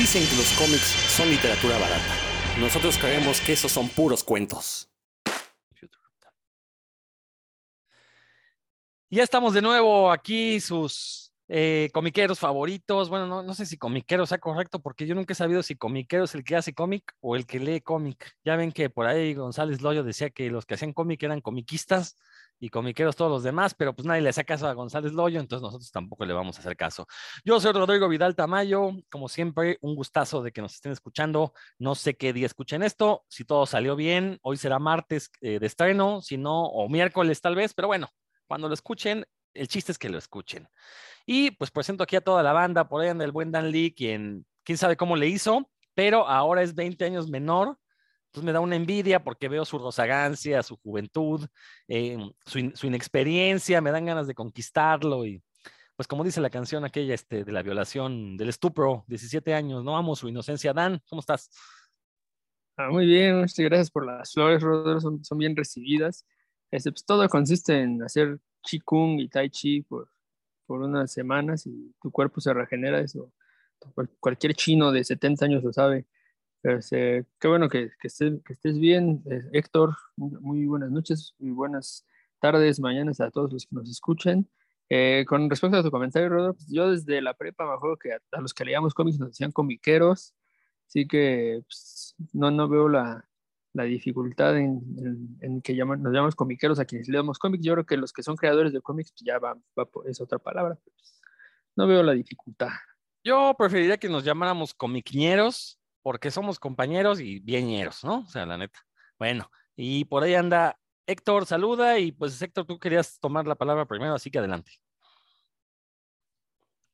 Dicen que los cómics son literatura barata. Nosotros creemos que esos son puros cuentos. Ya estamos de nuevo aquí, sus eh, comiqueros favoritos. Bueno, no, sé si comiquero sea correcto, porque yo nunca he sabido si comiquero es el que hace cómic o el que lee cómic. Ya ven que por ahí González Loyo decía que los que hacían cómic eran comiquistas y comiqueros todos los demás, pero pues nadie le hace caso a González Loyo, entonces nosotros tampoco le vamos a hacer caso. Yo soy Rodrigo Vidal Tamayo, como siempre, un gustazo de que nos estén escuchando. No sé qué día escuchen esto, si todo salió bien, hoy será martes eh, de estreno, si no, o miércoles tal vez, pero bueno, cuando lo escuchen, el chiste es que lo escuchen. Y pues presento aquí a toda la banda, por ahí anda el buen Dan Lee, quien quién sabe cómo le hizo, pero ahora es 20 años menor entonces me da una envidia porque veo su rozagancia, su juventud, eh, su, inexperiencia, me dan ganas de conquistarlo y pues como dice la canción aquella este, de la violación, del estupro, 17 años, no amo su inocencia. Dan, ¿cómo estás? Ah, muy bien, muchas gracias por las flores, son, son bien recibidas. Este, pues, todo consiste en hacer Qigong y Tai Chi por, por unas semanas y tu cuerpo se regenera, eso cualquier chino de 70 años lo sabe. Este, qué bueno que, que, estés, bien, eh, Héctor. Muy buenas noches, muy buenas tardes, mañanas a todos los que nos escuchen. Eh, con respecto a tu comentario, Rodolfo, pues, yo desde la prepa me acuerdo que a, los que leíamos cómics nos decían comiqueros, así que pues, no, no veo la, la dificultad en, en, que llaman, nos llamamos comiqueros a quienes leemos cómics. Yo creo que los que son creadores de cómics pues, ya va, va es otra palabra. Pues, no veo la dificultad. Yo preferiría que nos llamáramos comiqueros porque somos compañeros y bieñeros, ¿no? O sea, la neta. Bueno, y por ahí anda Héctor, saluda y pues Héctor, tú querías tomar la palabra primero, así que adelante.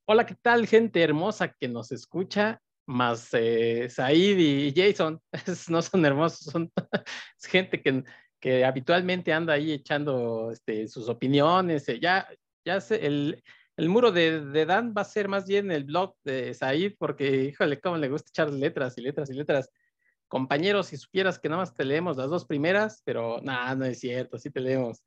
Hola, ¿qué tal, gente hermosa que nos escucha? Más eh, Said y Jason, no son hermosos, son gente que, que habitualmente anda ahí echando este, sus opiniones. Eh, ya, ya sé, el, el muro de, Dan va a ser más bien el blog de Said, porque, híjole, cómo le gusta echar letras y letras y letras. Compañeros, si supieras que nada más te leemos las dos primeras, pero nada, no es cierto, sí te leemos.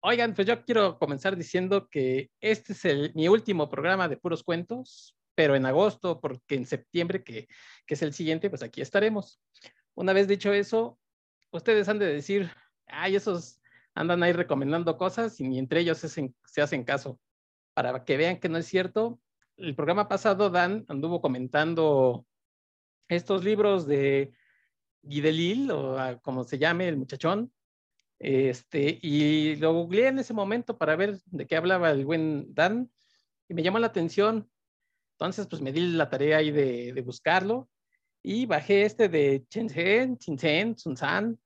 Oigan, pues yo quiero comenzar diciendo que este es mi último programa de puros cuentos, pero en agosto, porque en septiembre, que, que es el siguiente, pues aquí estaremos. Una vez dicho eso, ustedes han de decir, ay, esos andan ahí recomendando cosas y ni entre ellos se hacen caso para que vean que no es cierto, el programa pasado Dan anduvo comentando estos libros de Guidelil, o como se llame el muchachón, este, y lo googleé en ese momento para ver de qué hablaba el buen Dan, y me llamó la atención. Entonces, pues me di la tarea ahí de, de buscarlo, y bajé este de Chinsen, Chinsen, Sunsan,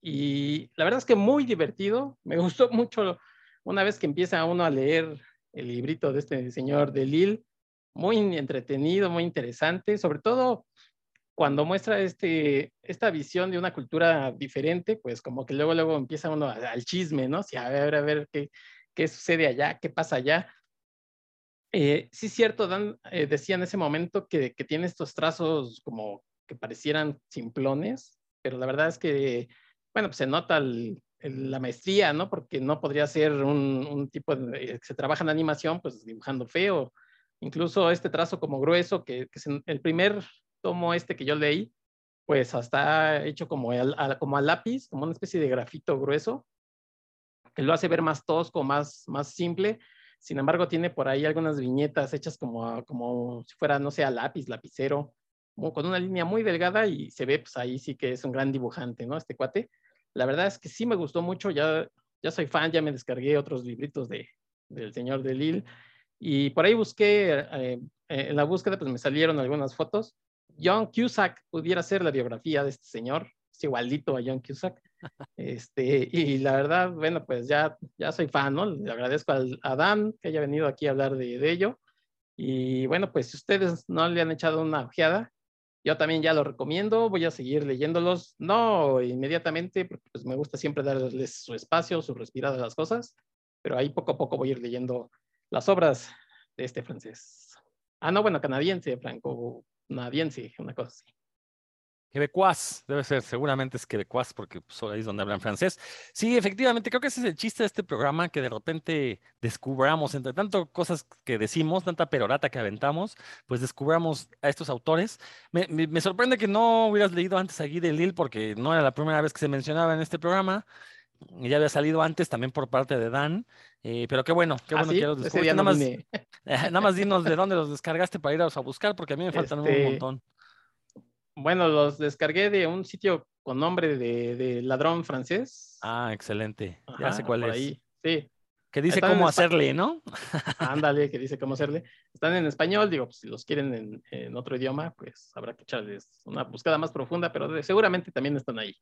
y la verdad es que muy divertido, me gustó mucho una vez que empieza uno a leer el librito de este señor de Lille, muy entretenido, muy interesante, sobre todo cuando muestra este, esta visión de una cultura diferente, pues como que luego, luego empieza uno al chisme, ¿no? Si a ver, a ver qué, qué sucede allá, qué pasa allá. Eh, sí, cierto, Dan eh, decía en ese momento que, que, tiene estos trazos como que parecieran simplones, pero la verdad es que, bueno, pues se nota el, la maestría, ¿no? Porque no podría ser un, tipo de, que se trabaja en animación, pues dibujando feo. Incluso este trazo como grueso, que, es el primer tomo este que yo leí, pues hasta hecho como, como a lápiz, como una especie de grafito grueso, que lo hace ver más tosco, más, más simple. Sin embargo, tiene por ahí algunas viñetas hechas como, como si fuera, no sé, a lápiz, lapicero, con una línea muy delgada y se ve, pues ahí sí que es un gran dibujante, ¿no? Este cuate. La verdad es que sí me gustó mucho, ya, ya soy fan, ya me descargué otros libritos de, del señor de Lille y por ahí busqué, eh, en la búsqueda pues me salieron algunas fotos. John Cusack pudiera ser la biografía de este señor, es igualito a John Cusack. Este, y la verdad, bueno, pues ya, ya soy fan, ¿no? Le agradezco al, a Dan que haya venido aquí a hablar de, de ello. Y bueno, pues si ustedes no le han echado una ojeada, yo también ya lo recomiendo, voy a seguir leyéndolos, no inmediatamente, porque pues me gusta siempre darles su espacio, su respirada a las cosas, pero ahí poco a poco voy a ir leyendo las obras de este francés. Ah, no, bueno, canadiense, franco-canadiense, una cosa así. Quebecuas, debe ser, seguramente es quebecuas porque pues, ahí es donde hablan francés. Sí, efectivamente, creo que ese es el chiste de este programa, que de repente descubramos, entre tanto cosas que decimos, tanta perorata que aventamos, pues descubramos a estos autores. Me, me- me sorprende que no hubieras leído antes a Guy Delisle porque no era la primera vez que se mencionaba en este programa. Ya había salido antes también por parte de Dan, eh, pero qué bueno, qué Ah, bueno sí, que ya los descubriste. más, nada más dinos de dónde los descargaste para irlos a buscar, porque a mí me faltan un Este, montón. Bueno, los descargué de un sitio con nombre de, de ladrón francés. Ah, excelente. Ya sé Ajá, cuál es. ahí. Sí, Que dice Están cómo hacerle, ¿no? ándale, que dice cómo hacerle. Están en español, digo, pues, si los quieren en, en otro idioma, pues habrá que echarles una buscada más profunda, pero de- seguramente también están ahí.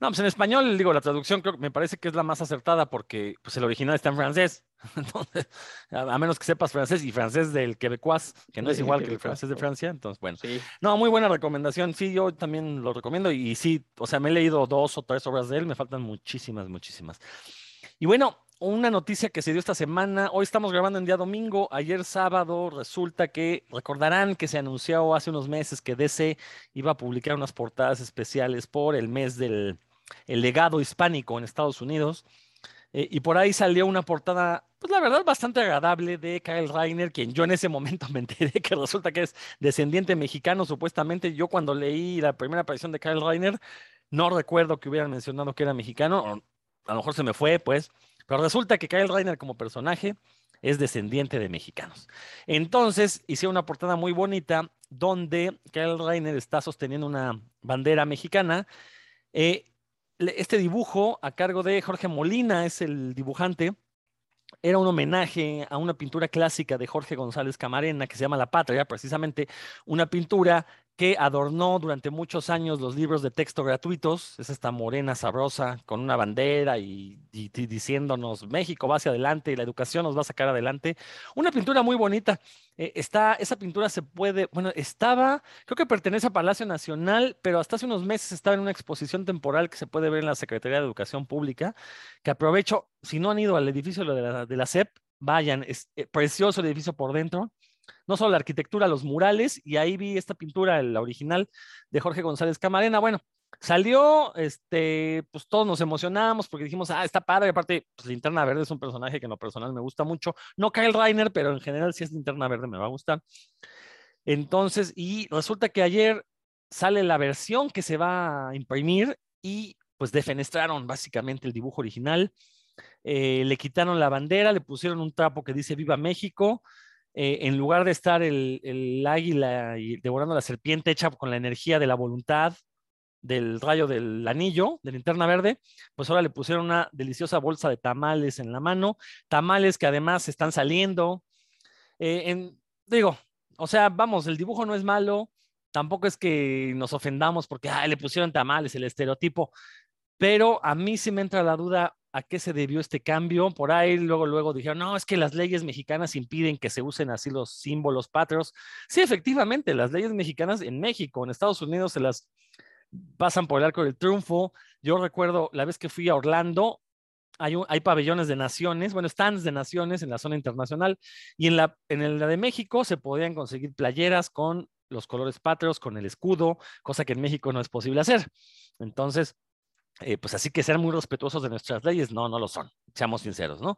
No, pues en español, digo, la traducción creo que me parece que es la más acertada porque pues, el original está en francés. Entonces, a, menos que sepas francés y francés del quebecuas, que no es igual que el francés de. Francia. Entonces, bueno. Sí, No, muy buena recomendación. Sí, yo también lo recomiendo. Y sí, o sea, me he leído dos o tres obras de él. Me faltan muchísimas, muchísimas. Y bueno, una noticia que se dio esta semana. Hoy estamos grabando en día domingo. Ayer sábado resulta que recordarán que se anunció hace unos meses que DC iba a publicar unas portadas especiales por el mes del el legado hispánico en Estados Unidos. Eh, y por ahí salió una portada, pues la verdad, bastante agradable de Kyle Reiner, quien yo en ese momento me enteré que resulta que es descendiente mexicano, supuestamente. Yo cuando leí la primera aparición de Kyle Reiner, no recuerdo que hubieran mencionado que era mexicano, a lo mejor se me fue, pues, pero resulta que Kyle Reiner como personaje es descendiente de mexicanos. Entonces, hice una portada muy bonita donde Kyle Reiner está sosteniendo una bandera mexicana. Eh, este dibujo a cargo de Jorge Molina es el dibujante. Era un homenaje a una pintura clásica de Jorge González Camarena que se llama La Patria, precisamente una pintura que adornó durante muchos años los libros de texto gratuitos. Es esta morena sabrosa con una bandera y, diciéndonos México va hacia adelante y la educación nos va a sacar adelante. Una pintura muy bonita. Eh, está, esa pintura se puede, bueno, estaba, creo que pertenece a Palacio Nacional, pero hasta hace unos meses estaba en una exposición temporal que se puede ver en la Secretaría de Educación Pública, que aprovecho, si no han ido al edificio de la, de SEP, vayan, es eh, precioso el edificio por dentro. No solo la arquitectura, los murales, y ahí vi esta pintura, la original de Jorge González Camarena. Bueno, salió, este, pues todos nos emocionamos porque dijimos, ah, está padre. Aparte, pues Linterna Verde es un personaje que en lo personal me gusta mucho. No Kyle Reiner, pero en general si es Linterna Verde me va a gustar. Entonces, y resulta que ayer sale la versión que se va a imprimir y pues defenestraron básicamente el dibujo original. Eh, le quitaron la bandera, le pusieron un trapo que dice Viva México. Eh, en lugar de estar el, águila y devorando la serpiente hecha con la energía de la voluntad del rayo del anillo, de linterna verde, pues ahora le pusieron una deliciosa bolsa de tamales en la mano, tamales que además están saliendo. Eh, en- digo, o sea, vamos, el dibujo no es malo, tampoco es que nos ofendamos porque "Ay, le pusieron tamales, el estereotipo, pero a mí sí me entra la duda a qué se debió este cambio. Por ahí luego, luego dijeron, no, es que las leyes mexicanas impiden que se usen así los símbolos patrios. Sí, efectivamente, las leyes mexicanas en México, en Estados Unidos se las pasan por el arco del triunfo. Yo recuerdo la vez que fui a Orlando, hay, hay pabellones de naciones, bueno, stands de naciones en la zona internacional, y en la, en la de México se podían conseguir playeras con los colores patrios, con el escudo, cosa que en México no es posible hacer. Entonces, eh, pues así que ser muy respetuosos de nuestras leyes, no, no lo son, seamos sinceros, ¿no?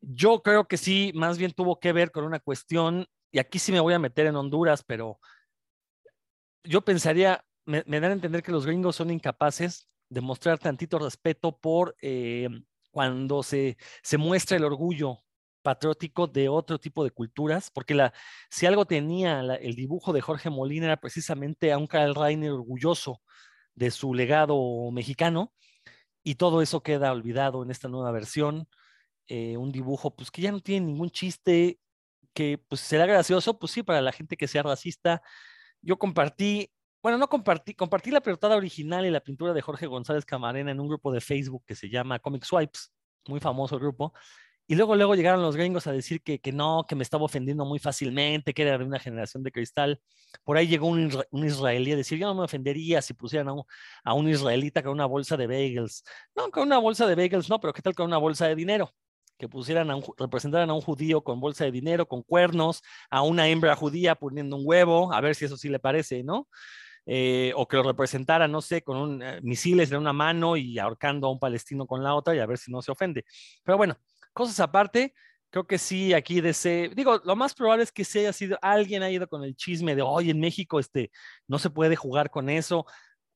Yo creo que sí, más bien tuvo que ver con una cuestión, y aquí sí me voy a meter en Honduras, pero yo pensaría, me, me dan a entender que los gringos son incapaces de mostrar tantito respeto por eh, cuando se, se muestra el orgullo patriótico de otro tipo de culturas, porque la, si algo tenía la- el dibujo de Jorge Molina era precisamente a un Karl Reiner orgulloso de su legado mexicano, y todo eso queda olvidado en esta nueva versión. eh, un dibujo pues que ya no tiene ningún chiste, que pues será gracioso, pues sí, para la gente que sea racista. Yo compartí, bueno, no compartí, compartí la portada original y la pintura de Jorge González Camarena en un grupo de Facebook que se llama Comic Swipes, muy famoso grupo. Y luego, luego llegaron los gringos a decir que, que no, que me estaba ofendiendo muy fácilmente, que era de una generación de cristal. Por ahí llegó un, un israelí a decir, yo no me ofendería si pusieran a un, a un israelita con una bolsa de bagels. No, con una bolsa de bagels no, pero ¿qué tal con una bolsa de dinero? Que pusieran a un, representaran a un judío con bolsa de dinero, con cuernos, a una hembra judía poniendo un huevo, a ver si eso sí le parece, ¿no? eh, o que lo representara, no sé, con un, eh, misiles de una mano y ahorcando a un palestino con la otra y a ver si no se ofende. Pero bueno, cosas aparte, creo que sí, aquí ese, digo, lo más probable es que se haya sido, alguien ha ido con el chisme de, hoy en México este, no se puede jugar con eso.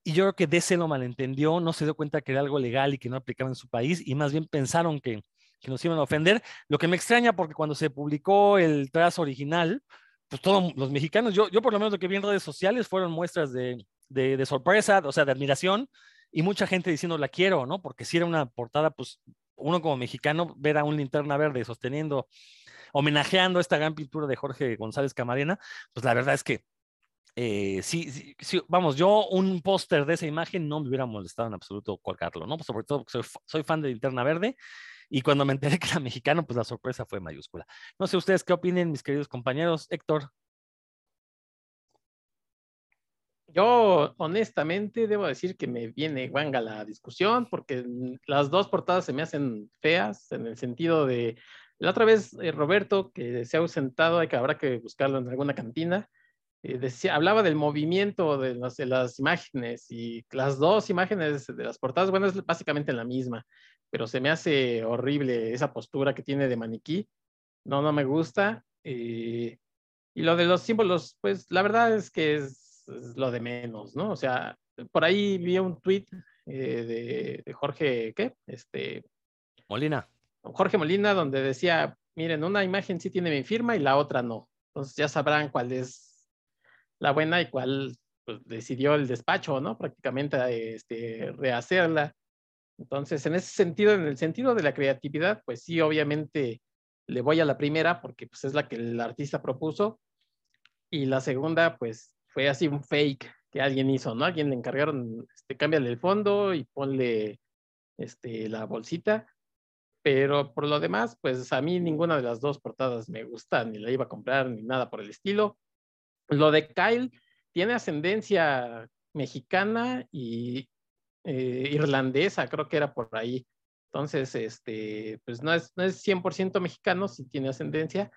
Y yo creo que DC lo malentendió, no se dio cuenta que era algo legal y que no aplicaba en su país, y más bien pensaron que, que nos iban a ofender. Lo que me extraña porque cuando se publicó el trazo original, pues todos los mexicanos, yo, yo por lo menos lo que vi en redes sociales fueron muestras de, de, de sorpresa, o sea, de admiración, y mucha gente diciendo la quiero, ¿no? Porque si era una portada, pues uno como mexicano ver a un linterna verde sosteniendo, homenajeando esta gran pintura de Jorge González Camarena, pues la verdad es que eh, sí, sí, vamos, yo un póster de esa imagen no me hubiera molestado en absoluto colgarlo, ¿no? Pues sobre todo porque soy, soy fan de Linterna Verde y cuando me enteré que era mexicano, pues la sorpresa fue mayúscula. No sé ustedes qué opinen, mis queridos compañeros. Héctor. Yo honestamente debo decir que me viene guanga la discusión porque las dos portadas se me hacen feas en el sentido de la otra vez eh, Roberto que se ha ausentado, hay que habrá que buscarlo en alguna cantina eh, decía, hablaba del movimiento de las, las, imágenes y las dos imágenes de las portadas, bueno, es básicamente la misma, pero se me hace horrible esa postura que tiene de maniquí. No, no me gusta. Eh, y lo de los símbolos, pues la verdad es que es, es, lo de menos, ¿no? O sea, por ahí vi un tweet eh, de, de, Jorge, ¿qué? Este. Molina. Jorge Molina, donde decía, miren, una imagen sí tiene mi firma y la otra no. Entonces ya sabrán cuál es la buena y cuál pues, decidió el despacho, ¿no? Prácticamente este, rehacerla. Entonces, en ese sentido, en el sentido de la creatividad, pues sí, obviamente le voy a la primera porque pues, es la que el artista propuso. Y la segunda, pues fue así un fake que alguien hizo, ¿no? Alguien le encargaron, este, cámbiale el fondo y ponle este, la bolsita. Pero por lo demás, pues a mí ninguna de las dos portadas me gusta, ni la iba a comprar, ni nada por el estilo. Lo de Kyle tiene ascendencia mexicana y eh, irlandesa, creo que era por ahí. Entonces, este, pues no es, no es 100% mexicano, sí tiene ascendencia,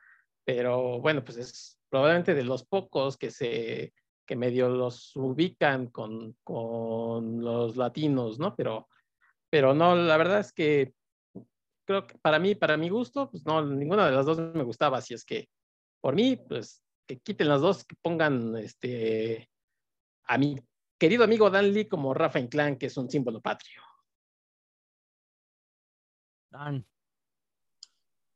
pero bueno, pues es probablemente de los pocos que se que medio los ubican con, con los latinos, ¿no? Pero, pero no, la verdad es que creo que para mí, para mi gusto, pues no, ninguna de las dos me gustaba, así es que por mí, pues que quiten las dos, que pongan este, a mi querido amigo Dan Lee como Rafa Inclán, que es un símbolo patrio. Dan.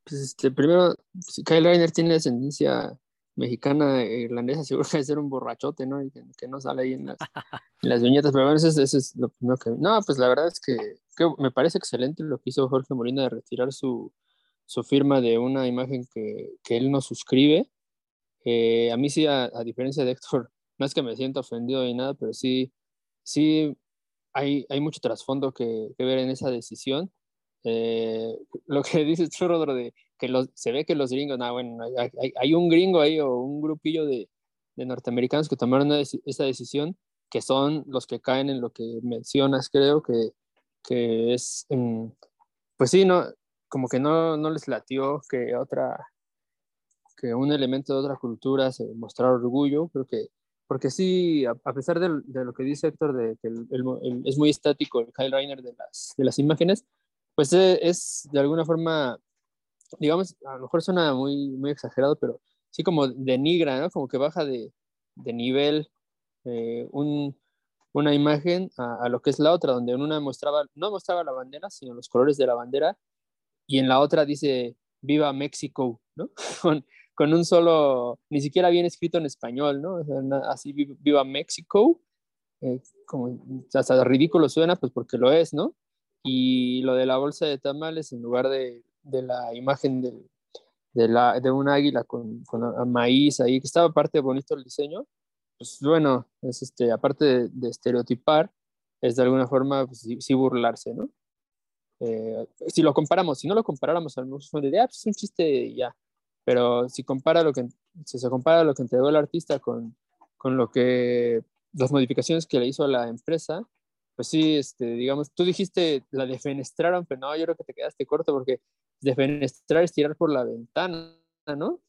Pues este, primero, si Kyle Reiner tiene ascendencia mexicana e irlandesa, seguro que ser un borrachote, ¿no? Y que, que no sale ahí en las, en las viñetas, pero bueno, eso es, eso es, lo primero que... No, pues la verdad es que, que, me parece excelente lo que hizo Jorge Molina de retirar su, su firma de una imagen que, que él no suscribe eh, a mí sí, a, a, diferencia de Héctor, no es que me sienta ofendido ni nada, pero sí, sí hay, hay mucho trasfondo que, que, ver en esa decisión. Eh, lo que dices tú, Rodro, de que los, se ve que los gringos, nah, bueno, hay, hay, un gringo ahí o un grupillo de, de norteamericanos que tomaron esa decisión, que son los que caen en lo que mencionas, creo que, que es, um, pues sí, no, como que no, no les latió que otra, que un elemento de otra cultura se mostrar orgullo, creo que, porque sí, a, a pesar de, de, lo que dice Héctor, de que el, el, el, es muy estático el Kyle Reiner de las, de las imágenes, pues es, es, de alguna forma, digamos, a lo mejor suena muy, muy exagerado, pero sí como denigra, ¿no? Como que baja de, de nivel eh, un, una imagen a, lo que es la otra, donde en una mostraba, no mostraba la bandera, sino los colores de la bandera, y en la otra dice, viva México, ¿no? Con, un solo, ni siquiera bien escrito en español, ¿no? Así viva México, eh, como hasta ridículo suena, pues porque lo es, ¿no? Y lo de la bolsa de tamales en lugar de, de la imagen de, de, la, de un águila con, con, maíz ahí, que estaba aparte bonito el diseño, pues bueno, es este, aparte de, estereotipar, es de alguna forma pues, sí, burlarse, ¿no? Eh, si lo comparamos, si no lo comparáramos, a lo mejor de, ah, pues es un chiste ya, pero si, compara lo que, si se compara lo que entregó el artista con, con lo que las modificaciones que le hizo a la empresa, pues sí, este, digamos, tú dijiste la defenestraron, pero no, yo creo que te quedaste corto porque defenestrar es tirar por la ventana, ¿no?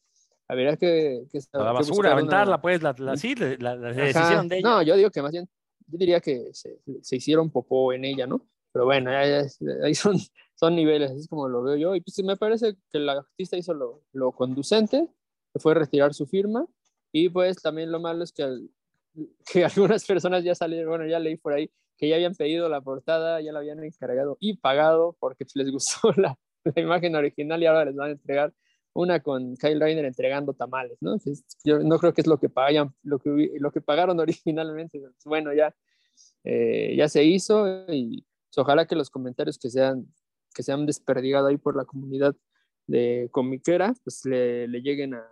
habría que... que A la basura, buscar una- aventarla, pues, la, la, sí, la, la- la decisión de ella. No, yo digo que más bien, yo diría que se, se hicieron popó en ella, ¿no? Pero bueno, ahí son, son niveles, es como lo veo yo. Y pues me parece que el artista hizo lo, lo conducente, que fue retirar su firma. Y pues también lo malo es que, al- que algunas personas ya salieron, bueno, ya leí por ahí, que ya habían pedido la portada, ya la habían encargado y pagado porque pues, les gustó la, la imagen original y ahora les van a entregar una con Kyle Reiner entregando tamales, ¿no? Yo no creo que es lo que pagan, lo que, lo que pagaron originalmente. Bueno, ya, eh, ya se hizo y pues, ojalá que los comentarios que sean que se han desperdigado ahí por la comunidad de comiquera, pues le, le lleguen a,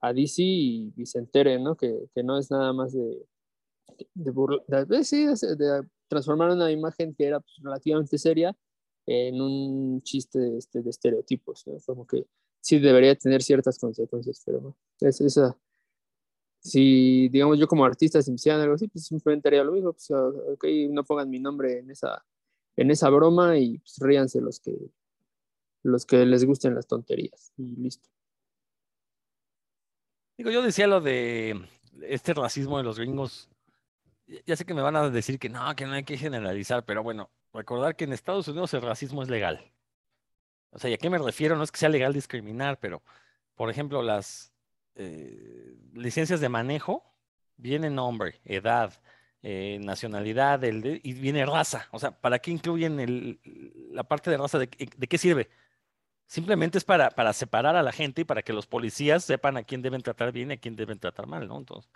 a DC y, y se enteren, ¿no? Que, que no es nada más de, de, burla- de- sí, de- de transformar una imagen que era pues, relativamente seria en un chiste este, de estereotipos, ¿no? Como que sí debería tener ciertas consecuencias, pero no. Es, esa, si, digamos, yo como artista, si me hicieran algo así, pues simplemente haría lo mismo, pues, ah, ok, no pongan mi nombre en esa, en esa broma y pues, ríanse los que, los que les gusten las tonterías y listo. Digo, yo decía lo de este racismo de los gringos. Ya- sé que me van a decir que no, que no hay que generalizar, pero bueno, recordar que en Estados Unidos el racismo es legal. O sea, ¿y a qué me refiero? No es que sea legal discriminar, pero, por ejemplo, las eh, licencias de manejo viene nombre, edad, eh, nacionalidad el de- y viene raza. O sea, ¿para qué incluyen el- la parte de raza? ¿De, de qué sirve? Simplemente es para, para separar a la gente y para que los policías sepan a quién deben tratar bien y a quién deben tratar mal, ¿no? Entonces,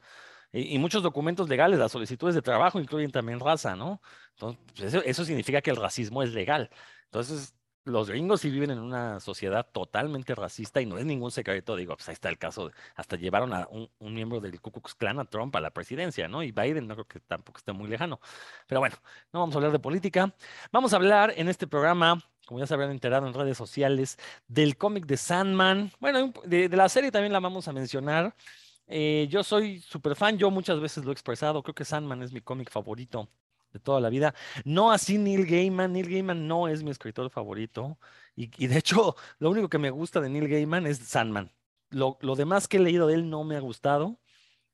y, muchos documentos legales, las solicitudes de trabajo incluyen también raza, ¿no? Entonces, pues, eso, eso significa que el racismo es legal. Entonces, los gringos sí viven en una sociedad totalmente racista y no es ningún secreto, digo, pues ahí está el caso, hasta llevaron a un, miembro del Ku Klux Klan a Trump a la presidencia, ¿no? Y Biden no creo que tampoco esté muy lejano. Pero bueno, no vamos a hablar de política. Vamos a hablar en este programa, como ya se habrán enterado en redes sociales, del cómic de Sandman. Bueno, de la serie también la vamos a mencionar. Eh, yo soy súper fan, yo muchas veces lo he expresado, creo que Sandman es mi cómic favorito de toda la vida. No así Neil Gaiman, Neil Gaiman no es mi escritor favorito. Y, de hecho, lo único que me gusta de Neil Gaiman es Sandman. Lo, lo demás que he leído de él no me ha gustado.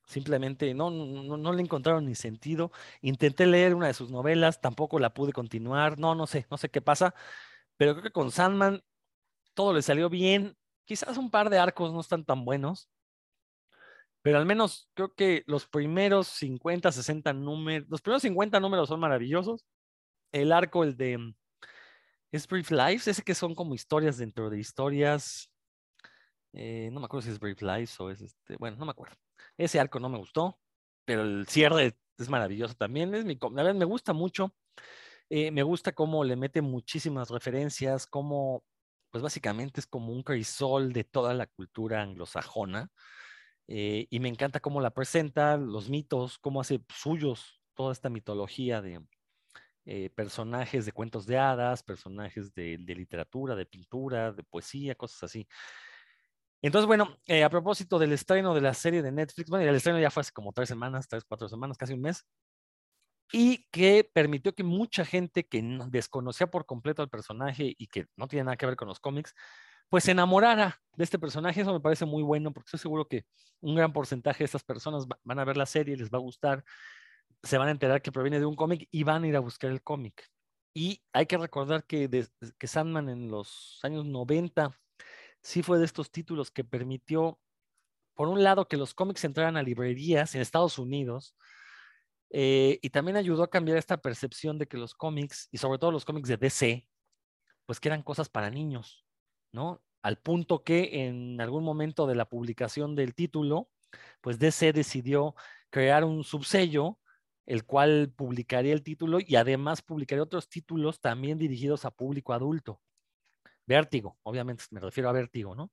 Simplemente no, no, no- no le encontraron ni sentido. Intenté leer una de sus novelas, tampoco la pude continuar. No, no sé, no sé qué pasa. Pero creo que con Sandman todo le salió bien. Quizás un par de arcos no están tan buenos. Pero al menos creo que los primeros 50, 60 números, los primeros 50 números son maravillosos. El arco, el de mm, ¿Es Brief Lives? Ese que son como historias dentro de historias. eh, no me acuerdo si es Brief Lives o es este. Bueno, no me acuerdo. Ese arco no me gustó, pero el cierre es maravilloso también. Es mi, la verdad, me gusta mucho. eh, me gusta cómo le mete muchísimas referencias, cómo, pues básicamente es como un crisol de toda la cultura anglosajona. Eh, y me encanta cómo la presenta, los mitos, cómo hace suyos toda esta mitología de, eh, personajes de cuentos de hadas, personajes de, literatura, de pintura, de poesía, cosas así. Entonces, bueno, eh, a propósito del estreno de la serie de Netflix, bueno, el estreno ya fue hace como tres semanas, tres, cuatro semanas, casi un mes, y que permitió que mucha gente que no- desconocía por completo al personaje y que no tiene nada que ver con los cómics, pues se enamorara de este personaje. Eso me parece muy bueno porque estoy seguro que un gran porcentaje de estas personas va- van a ver la serie, les va a gustar, se van a enterar que proviene de un cómic y van a ir a buscar el cómic. Y hay que recordar que, des- que Sandman en los años 90 sí fue de estos títulos que permitió, por un lado, que los cómics entraran a librerías en Estados Unidos, eh, y también ayudó a cambiar esta percepción de que los cómics, y sobre todo los cómics de DC, pues que eran cosas para niños, ¿no? Al punto que en algún momento de la publicación del título, pues DC decidió crear un subsello, el cual publicaría el título y además publicaría otros títulos también dirigidos a público adulto. Vértigo, obviamente me refiero a Vértigo, ¿no?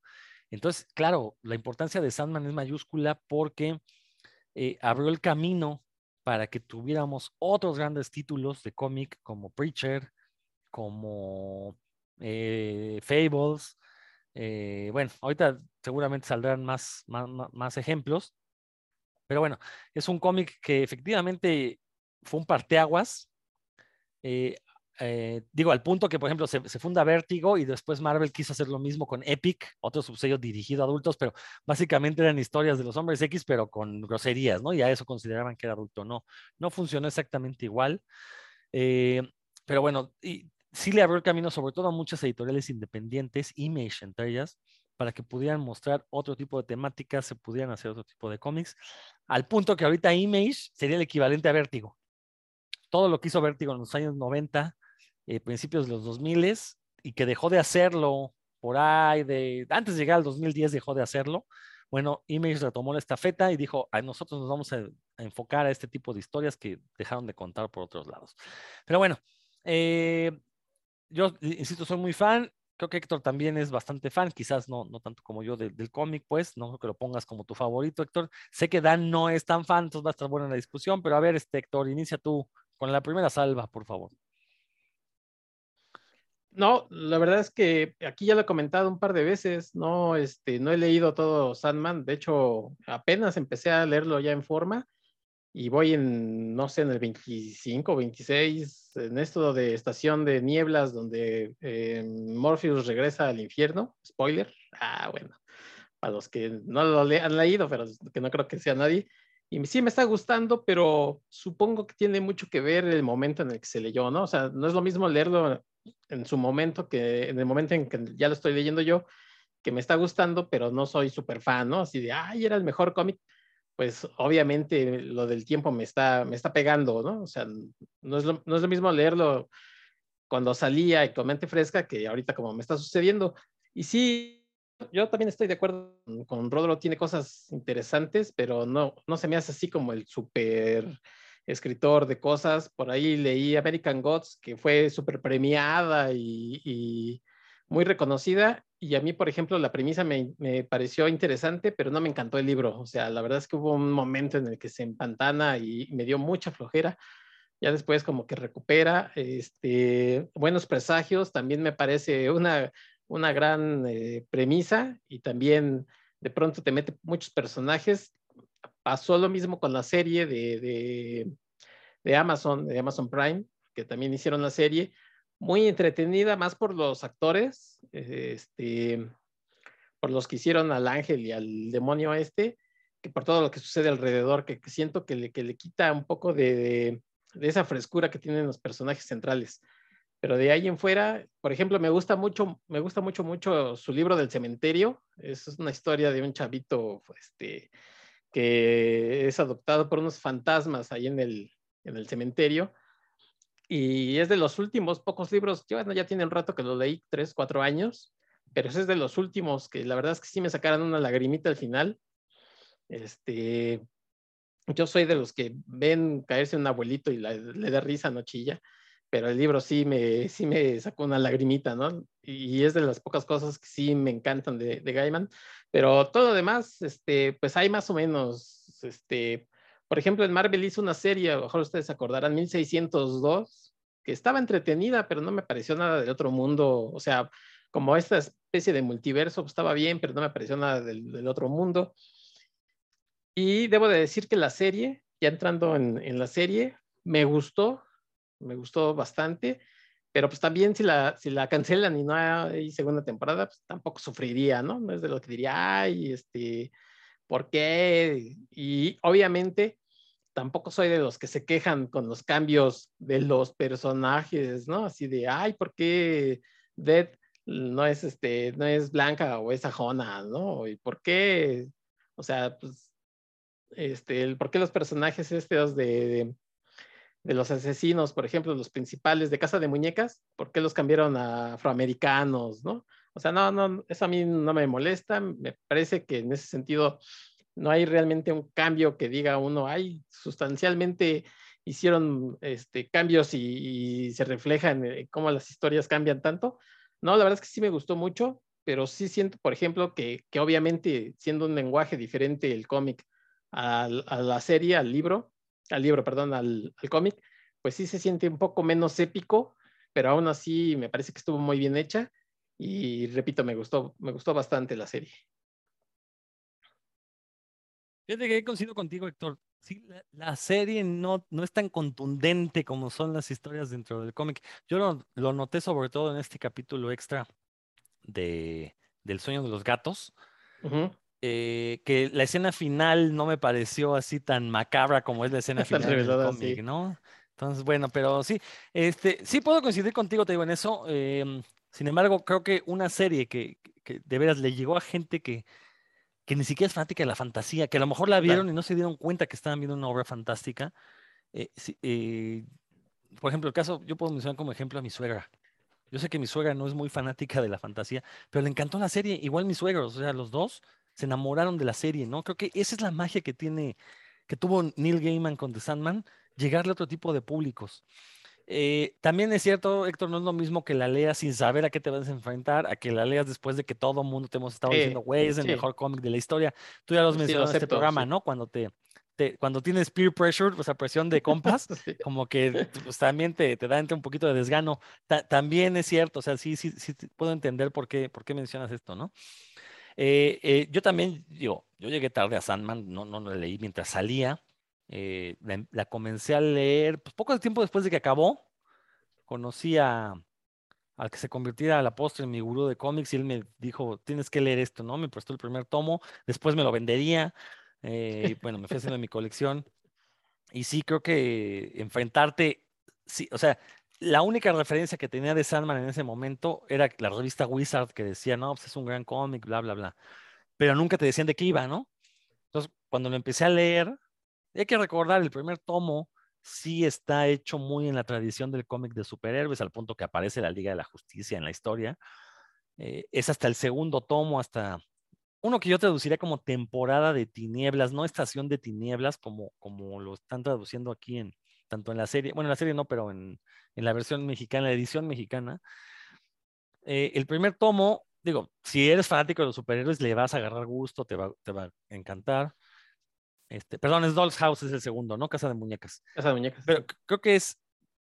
Entonces, claro, la importancia de Sandman es mayúscula porque eh, abrió el camino para que tuviéramos otros grandes títulos de cómic como Preacher, como eh, Fables. eh, bueno, ahorita seguramente saldrán más, más, más- ejemplos, pero bueno, es un cómic que efectivamente fue un parteaguas. eh, eh, digo, al punto que, por ejemplo, se, se, funda Vértigo y después Marvel quiso hacer lo mismo con Epic, otro subsello dirigido a adultos, pero básicamente eran historias de los hombres X, pero con groserías, ¿no? Y a eso consideraban que era adulto. No, no funcionó exactamente igual. Eh, pero bueno, y sí le abrió el camino sobre todo a muchas editoriales independientes, Image entre ellas, para que pudieran mostrar otro tipo de temáticas, se pudieran hacer otro tipo de cómics, al punto que ahorita Image sería el equivalente a Vértigo. Todo lo que hizo Vértigo en los años 90, eh, principios de los 2000 y que dejó de hacerlo por ahí, de, antes de llegar al 2010 dejó de hacerlo. Bueno, Image retomó la estafeta y dijo, a nosotros nos vamos a, a enfocar a este tipo de historias que dejaron de contar por otros lados. Pero bueno, eh, yo insisto, soy muy fan. Creo que Héctor también es bastante fan, quizás no, no tanto como yo del cómic, pues, no creo que lo pongas como tu favorito, Héctor. Sé que Dan no es tan fan, entonces va a estar buena la discusión, pero a ver, este Héctor, inicia tú con la primera salva, por favor. No, la verdad es que aquí ya lo he comentado un par de veces, no, este, no he leído todo Sandman, de hecho apenas empecé a leerlo ya en forma y voy en, no sé, en el 25, 26, en esto de estación de nieblas donde eh, Morpheus regresa al infierno, spoiler, ah, bueno, para los que no lo han leído, pero que no creo que sea nadie, y sí me está gustando, pero supongo que tiene mucho que ver el momento en el que se leyó, ¿no? O sea, no es lo mismo leerlo en su momento que en el momento en que ya lo estoy leyendo yo, que me está gustando, pero no soy súper fan, ¿no? Así de, ay, era el mejor cómic pues obviamente lo del tiempo me está, me está pegando, ¿no? O sea, no es, lo, no es lo mismo leerlo cuando salía y con mente fresca que ahorita como me está sucediendo. Y sí, yo también estoy de acuerdo con, Rodro, tiene cosas interesantes, pero no, no se me hace así como el súper escritor de cosas. Por ahí leí American Gods, que fue súper premiada y muy reconocida y a mí, por ejemplo, la premisa me, me, pareció interesante, pero no me encantó el libro. O sea, la verdad es que hubo un momento en el que se empantana y me dio mucha flojera. Ya después como que recupera. Este, buenos presagios, también me parece una, una gran eh, premisa y también de pronto te mete muchos personajes. Pasó lo mismo con la serie de, de, de Amazon, de Amazon Prime, que también hicieron la serie muy entretenida, más por los actores, este, por los que hicieron al ángel y al demonio este, que por todo lo que sucede alrededor, que, siento que le, que le, quita un poco de, de, de, esa frescura que tienen los personajes centrales. Pero de ahí en fuera, por ejemplo, me gusta mucho, me gusta mucho, mucho su libro del cementerio. Es una historia de un chavito este, que es adoptado por unos fantasmas ahí en el, en el cementerio y es de los últimos pocos libros, yo bueno, ya tiene un rato que lo leí, tres, cuatro años, pero ese es de los últimos que la verdad es que sí me sacaron una lagrimita al final. Este, yo soy de los que ven caerse un abuelito y le da risa, no chilla, pero el libro sí me, sí me sacó una lagrimita, ¿no? Y es de las pocas cosas que sí me encantan de, de Gaiman, pero todo lo demás, este, pues hay más o menos, este, por ejemplo, en Marvel hizo una serie, a lo mejor ustedes acordarán, 1602, que estaba entretenida, pero no me pareció nada del otro mundo. O sea, como esta especie de multiverso, pues, estaba bien, pero no me pareció nada del, otro mundo. Y debo de decir que la serie, ya entrando en, en, la serie, me gustó, me gustó bastante, pero pues también si la, si la cancelan y no hay segunda temporada, pues tampoco sufriría, ¿no? No es de lo que diría, ay, este, ¿por qué? Y obviamente tampoco soy de los que se quejan con los cambios de los personajes, ¿no? Así de, ay, ¿por qué Dead no es, este, no es blanca o es ajona, ¿no? ¿Y por qué? O sea, pues, este, ¿por qué los personajes estos de, de los asesinos, por ejemplo, los principales de Casa de Muñecas, ¿por qué los cambiaron a afroamericanos, ¿no? O sea, no, no, eso a mí no me molesta. Me parece que en ese sentido no hay realmente un cambio que diga uno, hay sustancialmente hicieron este, cambios y, se reflejan en cómo las historias cambian tanto. No, la verdad es que sí me gustó mucho, pero sí siento, por ejemplo, que, que obviamente siendo un lenguaje diferente el cómic a, a, la serie, al libro, al libro, perdón, al, al cómic, pues sí se siente un poco menos épico, pero aún así me parece que estuvo muy bien hecha y repito, me gustó, me gustó bastante la serie. Fíjate que coincido contigo, Héctor. Sí, la, la serie no, no es tan contundente como son las historias dentro del cómic. Yo lo, lo noté sobre todo en este capítulo extra de, del sueño de los gatos, Ujú. eh, que la escena final no me pareció así tan macabra como es la escena final del reveladora, cómic, sí. ¿no? Entonces, bueno, pero sí, este, sí puedo coincidir contigo, te digo, en eso. em, sin embargo, creo que una serie que, que de veras le llegó a gente que, que ni siquiera es fanática de la fantasía, que a lo mejor la Claro. vieron y no se dieron cuenta que estaban viendo una obra fantástica. eh, eh, por ejemplo, el caso, yo puedo mencionar como ejemplo a mi suegra. Yo sé que mi suegra no es muy fanática de la fantasía, pero le encantó la serie, igual mis suegros, o sea, los dos se enamoraron de la serie, ¿no? Creo que esa es la magia que tiene, que tuvo Neil Gaiman con The Sandman, llegarle a otro tipo de públicos. Eh, también es cierto, Héctor, no es lo mismo que la leas sin saber a qué te vas a enfrentar, a que la leas después de que todo el mundo te hemos estado Sí, diciendo, güey, es el sí. mejor cómic de la historia. Tú ya lo has Sí, lo mencionado en este programa, sí. ¿no? Cuando te, te- cuando tienes peer pressure, o sea, presión de compas, como que pues, también te, te da entre un poquito de desgano. Ta- también es cierto, o sea, sí, sí, sí puedo entender por qué, por qué mencionas esto, ¿no? Eh, eh, yo también, digo, yo llegué tarde a Sandman, no, no la leí mientras salía. Eh, la, em- la comencé a leer pues, poco tiempo después de que acabó. Conocí a, al que se convirtiera a la postre en mi gurú de cómics y él me dijo, tienes que leer esto, ¿no? Me prestó el primer tomo, después me lo vendería. eh, y bueno, me fui haciendo mi colección. Y sí, creo que enfrentarte, sí, o sea, la única referencia que tenía de Sandman en ese momento era la revista Wizard que decía, no, pues es un gran cómic, bla, bla, bla. Pero nunca te decían de qué iba, ¿no? Entonces, cuando lo empecé a leer, hay que recordar, el primer tomo sí está hecho muy en la tradición del cómic de superhéroes, al punto que aparece la Liga de la Justicia en la historia. Eh, es hasta el segundo tomo, hasta uno que yo traduciría como temporada de tinieblas, no estación de tinieblas, como, como lo están traduciendo aquí en tanto en la serie, bueno, en la serie no, pero en, en la versión mexicana, la edición mexicana. Eh, el primer tomo, digo, si eres fanático de los superhéroes, le vas a agarrar gusto, te va, te va a encantar. Este, perdón, es Doll's House, es el segundo, ¿no? Casa de Muñecas. Esa muñeca. Pero c- creo que es,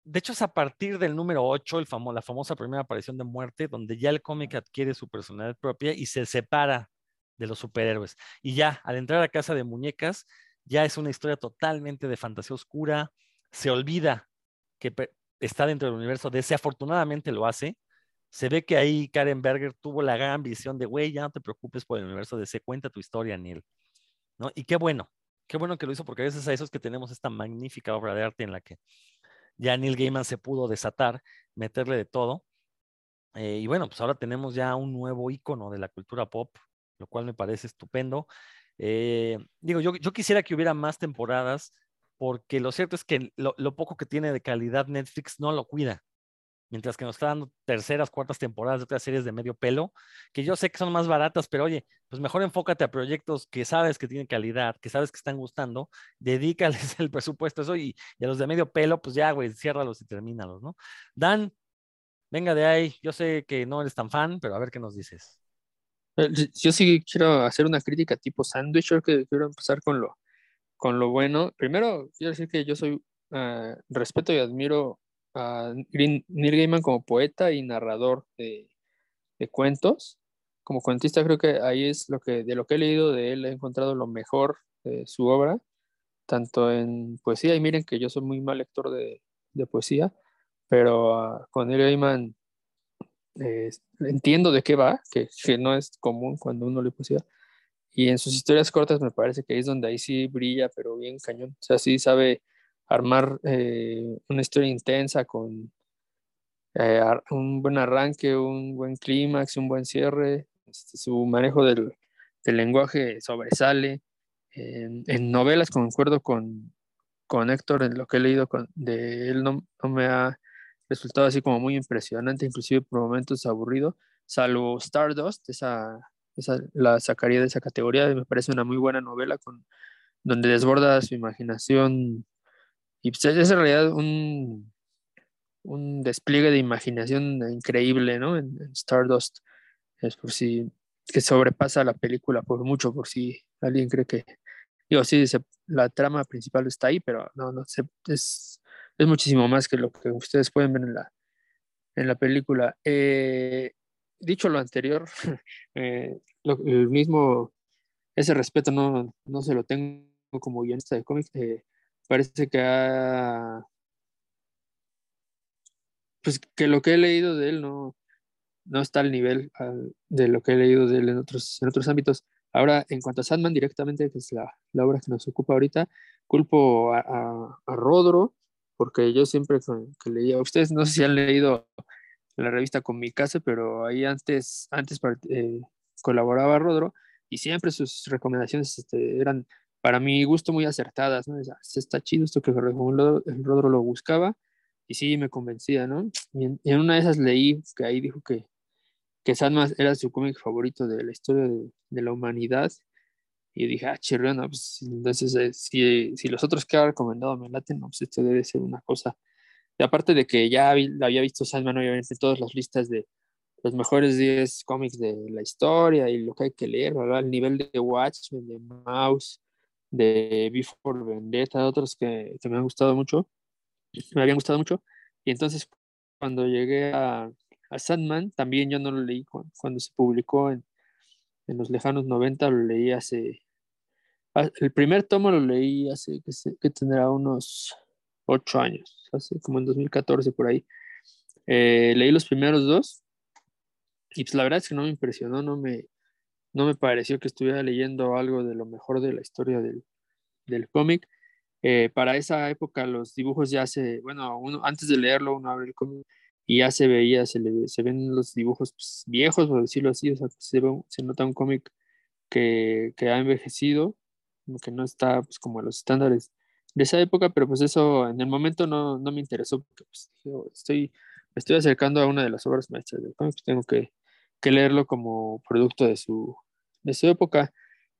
de hecho es a partir del número 8, el famo- la famosa primera aparición de muerte, donde ya el cómic adquiere su personalidad propia y se separa de los superhéroes. Y ya, al entrar a Casa de Muñecas, ya es una historia totalmente de fantasía oscura, se olvida que está dentro del universo DC, afortunadamente lo hace. Se ve que ahí Karen Berger tuvo la gran visión de, güey, ya no te preocupes por el universo DC, cuenta tu historia, Neil. ¿No? Y qué bueno, qué bueno que lo hizo, porque gracias a eso es que tenemos esta magnífica obra de arte en la que ya Neil Gaiman se pudo desatar, meterle de todo. Eh, y bueno, pues ahora tenemos ya un nuevo icono de la cultura pop, lo cual me parece estupendo. Eh, digo, yo, yo quisiera que hubiera más temporadas, porque lo cierto es que lo, lo poco que tiene de calidad Netflix no lo cuida. Mientras que nos está dando terceras, cuartas temporadas de otras series de medio pelo, que yo sé que son más baratas, pero oye, pues mejor enfócate a proyectos que sabes que tienen calidad, que sabes que están gustando, dedícales el presupuesto a eso y, y a los de medio pelo, pues ya, güey, ciérralos y termínalos, ¿no? Dan, venga de ahí, yo sé que no eres tan fan, pero a ver qué nos dices. Eh, Yo sí quiero hacer una crítica tipo sándwich, que quiero empezar con lo, con lo bueno. Primero, quiero decir que yo soy, ah, respeto y admiro a Neil Gaiman como poeta y narrador de, de cuentos. Como cuentista creo que ahí es lo que, de lo que he leído de él, he encontrado lo mejor de su obra, tanto en poesía, y miren que yo soy muy mal lector de, de poesía, pero ah, con Neil Gaiman eh, entiendo de qué va, que, que no es común cuando uno lee poesía. Y en sus historias cortas me parece que ahí es donde ahí sí brilla, pero bien cañón. O sea, sí sabe armar eh, una historia intensa con eh, un buen arranque, un buen clímax, un buen cierre. Este, su manejo del, lenguaje sobresale. En, novelas concuerdo con, con Héctor en lo que he leído de él, no, no me ha resultado así como muy impresionante, inclusive por momentos aburrido, salvo Stardust, esa, esa la sacaría de esa categoría, me parece una muy buena novela con, donde desborda su imaginación y pues, es en realidad un, un despliegue de imaginación increíble, ¿no? En, en Stardust, es por si, que sobrepasa la película por mucho, por si alguien cree que, digo, sí, la trama principal está ahí, pero no, no, se, es, es muchísimo más que lo que ustedes pueden ver en la, en la película. Eh, dicho lo anterior, eh, lo- el mismo, ese respeto no, no se lo tengo como guionista de cómics, eh, parece que ha, pues que lo que he leído de él no, no está al nivel de lo que he leído de él en otros, en otros ámbitos. Ahora, en cuanto a Sandman directamente, que es la, la obra que nos ocupa ahorita, culpo a, a- a Rodro, porque yo siempre que leía, ustedes no sé si han leído la revista con mi casa, pero ahí antes, antes eh, colaboraba Rodro y siempre sus recomendaciones este, eran para mi gusto muy acertadas, ¿no? Es, "Ah, sí está chido esto que el Rodro, el Rodro lo buscaba y sí me convencía, ¿no? Y en, en una de esas leí que ahí dijo que, que Sandman era su cómic favorito de la historia de, de la humanidad y dije, ah, chirrión, no, pues entonces eh, si, si los otros que ha recomendado me laten, no, pues esto debe ser una cosa. Y aparte de que ya vi- había visto Sandman, obviamente, en todas las listas de los mejores 10 cómics de la historia y lo que hay que leer, ¿verdad? El nivel de Watchmen, de Mouse, de Before Vendetta, otros que, me han gustado mucho, me habían gustado mucho. Y entonces, cuando llegué a, Sandman, también yo no lo leí cu- cuando, se publicó en, en los lejanos 90, lo leí hace. El primer tomo lo leí hace que, se- tendrá unos ocho años, hace como en 2014 por ahí. Eh, leí los primeros dos y pues la verdad es que no me impresionó, no me, no me pareció que estuviera leyendo algo de lo mejor de la historia del, del cómic. Eh, para esa época los dibujos ya se, bueno, uno, antes de leerlo uno abre el cómic y ya se veía, se, le, se ven los dibujos pues, viejos, por decirlo así, o sea, se, ve, un- se nota un cómic que, que ha envejecido, que no está pues, como a los estándares de esa época, pero pues eso en el momento no, no me interesó, porque pues, dije, "Oh, estoy, estoy acercando a una de las obras maestras del cómic, pues, tengo que, que leerlo como producto de su, de su época.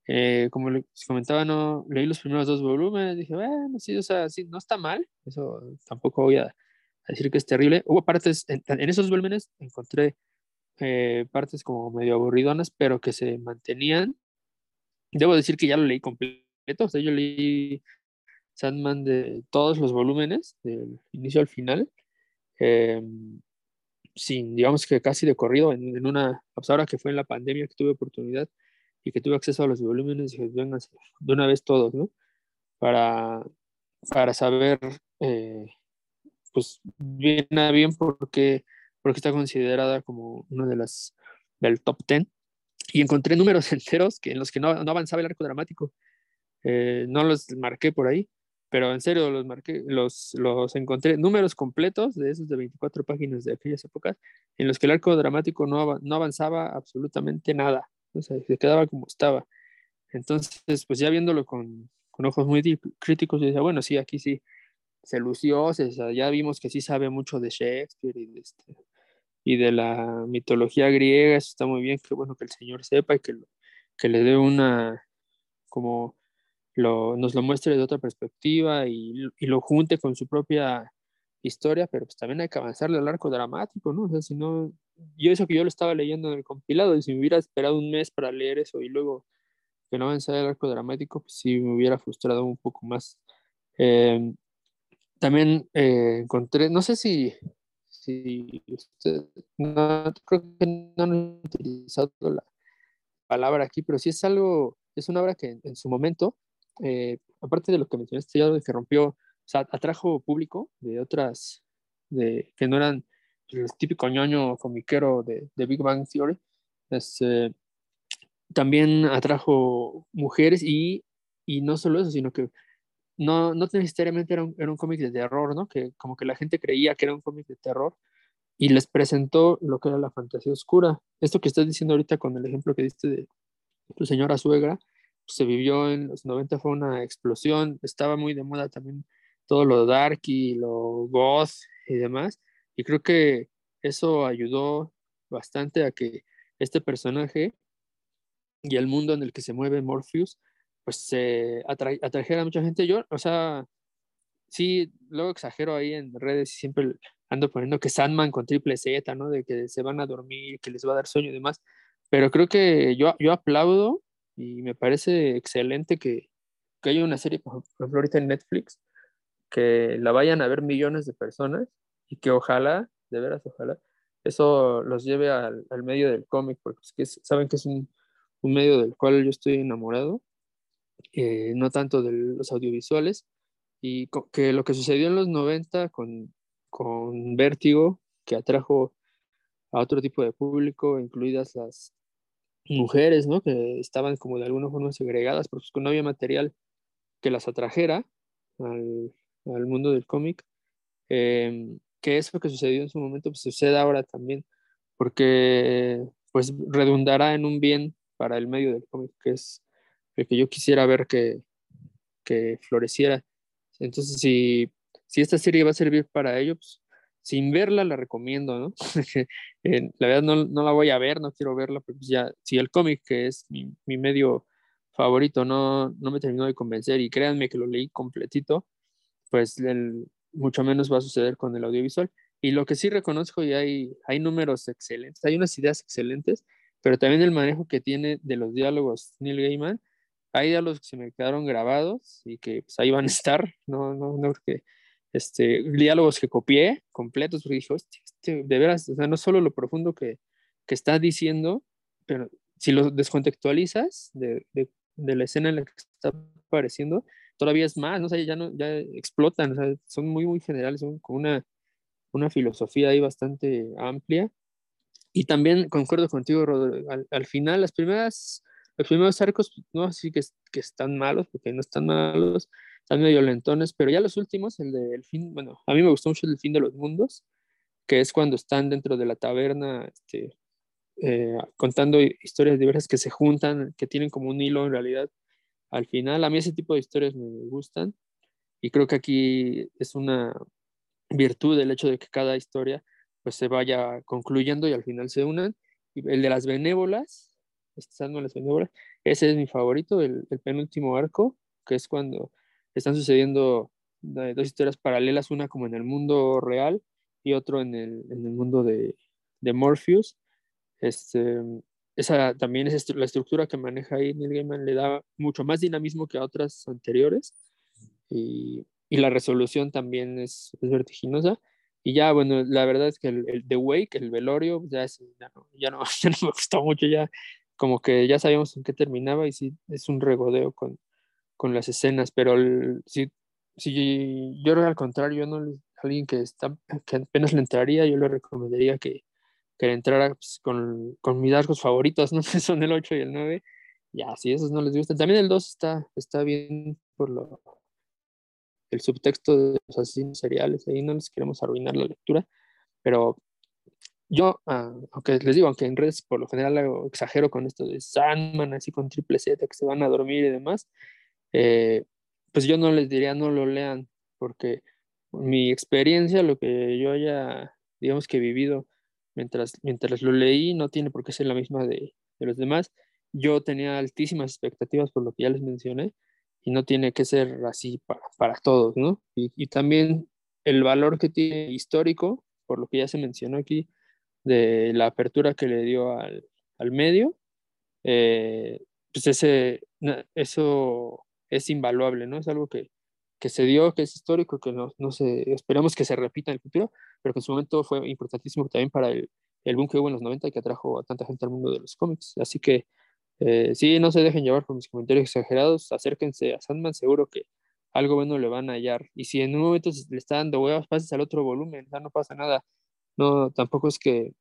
Eh, como les comentaba, no leí los primeros dos volúmenes, dije, bueno, sí, o sea, sí, no está mal, eso tampoco voy a, decir que es terrible. Hubo partes, en, esos volúmenes encontré eh, partes como medio aburridonas, pero que se mantenían. Debo decir que ya lo leí completo, o sea, yo leí Sandman de todos los volúmenes, del inicio al final, eh, sin, digamos que casi de corrido, en, una, pues ahora que fue en la pandemia que tuve oportunidad y que tuve acceso a los volúmenes, de una vez todos, ¿no? Para, para saber, eh, pues, bien bien por qué, porque está considerada como una de las del top 10. Y encontré números enteros que, en los que no, no avanzaba el arco dramático. Eh, no los marqué por ahí, pero en serio los marqué, los, los encontré, números completos de esos de 24 páginas de aquellas épocas, en los que el arco dramático no, no avanzaba absolutamente nada, se quedaba como estaba. Entonces, pues ya viéndolo con, con ojos muy críticos, yo decía, bueno, sí, aquí sí se lució, ya vimos que sí sabe mucho de Shakespeare y de, este, y de la mitología griega, eso está muy bien, que bueno que el señor sepa y que, que le dé una, como lo, nos lo muestre de otra perspectiva y, y lo junte con su propia historia, pero pues también hay que avanzarle al arco dramático, ¿no? O sea, si no, yo eso que yo lo estaba leyendo en el compilado, y si me hubiera esperado un mes para leer eso y luego que no avanzara el arco dramático, pues sí me hubiera frustrado un poco más. Eh, también eh, encontré, no sé si, si usted, no, creo que no han utilizado la palabra aquí, pero sí es algo, es una obra que en, en su momento, eh, aparte de lo que mencionaste ya, que rompió, o sea, atrajo público de otras, de, que no eran el típico ñoño comiquero de, de Big Bang Theory, este, también atrajo mujeres y, y no solo eso, sino que no, no necesariamente era un, era un cómic de terror, ¿no? Que como que la gente creía que era un cómic de terror y les presentó lo que era la fantasía oscura. Esto que estás diciendo ahorita con el ejemplo que diste de tu señora suegra, se vivió en los 90, fue una explosión, estaba muy de moda también todo lo dark y lo goth y demás, y creo que eso ayudó bastante a que este personaje y el mundo en el que se mueve Morpheus, pues se atra atrajera a mucha gente. Yo, o sea, sí, luego exagero ahí en redes y siempre ando poniendo que Sandman con triple Z, ¿no? De que se van a dormir, que les va a dar sueño y demás. Pero creo que yo, yo aplaudo y me parece excelente que, que haya una serie, por ejemplo, ahorita en Netflix, que la vayan a ver millones de personas y que ojalá, de veras, ojalá, eso los lleve al, al medio del cómic, porque es que saben que es un, un medio del cual yo estoy enamorado eh, no tanto de los audiovisuales, y que lo que sucedió en los 90 con, con Vértigo, que atrajo a otro tipo de público, incluidas las mujeres, ¿no? Que estaban como de alguna forma segregadas, porque no había material que las atrajera al, mundo del cómic. Eh, que eso que sucedió en su momento pues, sucede ahora también, porque pues redundará en un bien para el medio del cómic, que es el que yo quisiera ver que, que floreciera. Entonces, si, si esta serie va a servir para ello, pues, sin verla la recomiendo, ¿no? la verdad no, no, la voy a ver, no quiero verla, pero pues ya, si el cómic, que es mi, mi, medio favorito, no, no me terminó de convencer y créanme que lo leí completito, pues mucho menos va a suceder con el audiovisual. Y lo que sí reconozco, y hay, hay números excelentes, hay unas ideas excelentes, pero también el manejo que tiene de los diálogos Neil Gaiman, hay diálogos que se me quedaron grabados y que pues, ahí van a estar, no, no, no, porque este, diálogos que copié completos, porque dije, este, de veras, o sea, no solo lo profundo que, que está diciendo, pero si lo descontextualizas de, de, de, la escena en la que está apareciendo, todavía es más, ¿no? O ya, no, ya explotan, o sea, son muy, muy generales, son con una, una filosofía ahí bastante amplia. Y también concuerdo contigo, Rodrigo, al, al, final, las primeras, los primeros arcos, no así que, que están malos, porque no están malos, están medio lentones, pero ya los últimos, el del fin, bueno, a mí me gustó mucho el fin de los mundos, que es cuando están dentro de la taberna, este, eh, contando historias diversas que se juntan, que tienen como un hilo en realidad al final. A mí ese tipo de historias me gustan y creo que aquí es una virtud el hecho de que cada historia pues se vaya concluyendo y al final se unan. Y el de las benévolas, estando las benévolas, ese es mi favorito, el, el, penúltimo arco, que es cuando están sucediendo dos historias paralelas, una como en el mundo real y otro en el, en el mundo de, de Morpheus. Este, esa también es la estructura que maneja ahí Neil Gaiman le da mucho más dinamismo que a otras anteriores y, y la resolución también es, vertiginosa y ya bueno la verdad es que el, The Wake el velorio ya, es, ya, no, ya, no, ya me gustó mucho ya como que ya sabíamos en qué terminaba y sí es un regodeo con, con las escenas pero el, si, si yo al contrario no alguien que está que apenas le entraría yo le recomendaría que que entrara pues, con, con, mis arcos favoritos, ¿no? Que son el 8 y el 9. Ya, si esos no les gustan. También el 2 está, está bien por lo, el subtexto de los asesinos seriales. Ahí no les queremos arruinar la lectura. Pero yo, ah, aunque les digo, aunque en redes por lo general exagero con esto de Sandman, así con triple Z, que se van a dormir y demás, eh, pues yo no les diría no lo lean, porque mi experiencia, lo que yo haya, digamos que vivido mientras, mientras lo leí, no tiene por qué ser la misma de, de los demás. Yo tenía altísimas expectativas por lo que ya les mencioné y no tiene que ser así para, para todos, ¿no? Y, también el valor que tiene histórico, por lo que ya se mencionó aquí, de la apertura que le dio al, al medio, eh, pues ese, eso es invaluable, ¿no? Es algo que, que se dio, que es histórico, que no, no se, esperemos que se repita en el futuro, pero que en su momento fue importantísimo también para el, el boom que hubo en los 90 y que atrajo a tanta gente al mundo de los cómics. Así que eh, sí, no se dejen llevar por mis comentarios exagerados, acérquense a Sandman, seguro que algo bueno le van a hallar. Y si en un momento le está dando huevas, pases al otro volumen, ya no pasa nada. No, tampoco es que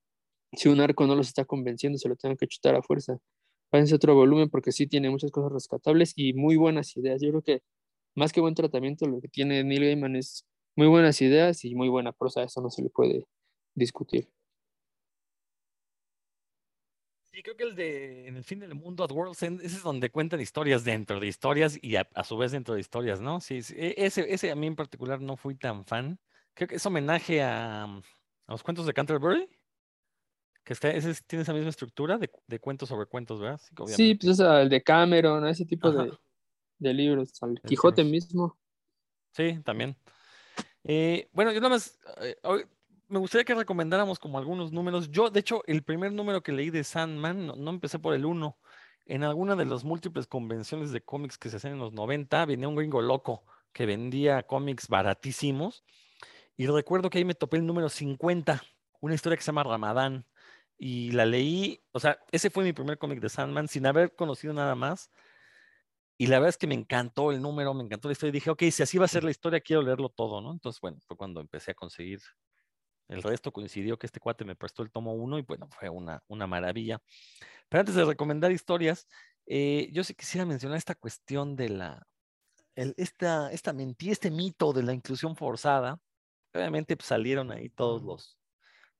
si un arco no los está convenciendo, se lo tengan que chutar a fuerza. Pásense otro volumen porque sí tiene muchas cosas rescatables y muy buenas ideas. Yo creo que más que buen tratamiento, lo que tiene Neil Gaiman es muy buenas ideas y muy buena prosa, eso no se le puede discutir. Sí, creo que el de En el fin del mundo, At World's End, ese es donde cuentan historias dentro de historias y a, a su vez dentro de historias, ¿no? Sí, sí, e, ese, ese a mí en particular no fui tan fan. Creo que es homenaje a, a los cuentos de Canterbury. Que está, ese tiene esa misma estructura de, de cuentos sobre cuentos, ¿verdad? Sí, sí pues es el de Cameron, ese tipo de, de, libros, al Quijote mismo. Sí, también. Eh, bueno, yo nada más, eh, me gustaría que recomendáramos como algunos números. Yo, de hecho, el primer número que leí de Sandman, no, no empecé por el 1. En alguna de las múltiples convenciones de cómics que se hacen en los 90, venía un gringo loco que vendía cómics baratísimos. Y recuerdo que ahí me topé el número 50, una historia que se llama Ramadán. Y la leí, o sea, ese fue mi primer cómic de Sandman, sin haber conocido nada más. Y la verdad es que me encantó el número, me encantó la historia. Y dije, ok, si así va a ser la historia, quiero leerlo todo, ¿no? Entonces, bueno, fue cuando empecé a conseguir. El resto coincidió que este cuate me prestó el tomo uno y bueno, fue una, una maravilla. Pero antes de recomendar historias, eh, yo sí quisiera mencionar esta cuestión de la, el, esta, esta mentira, este mito de la inclusión forzada. Obviamente pues, salieron ahí todos los,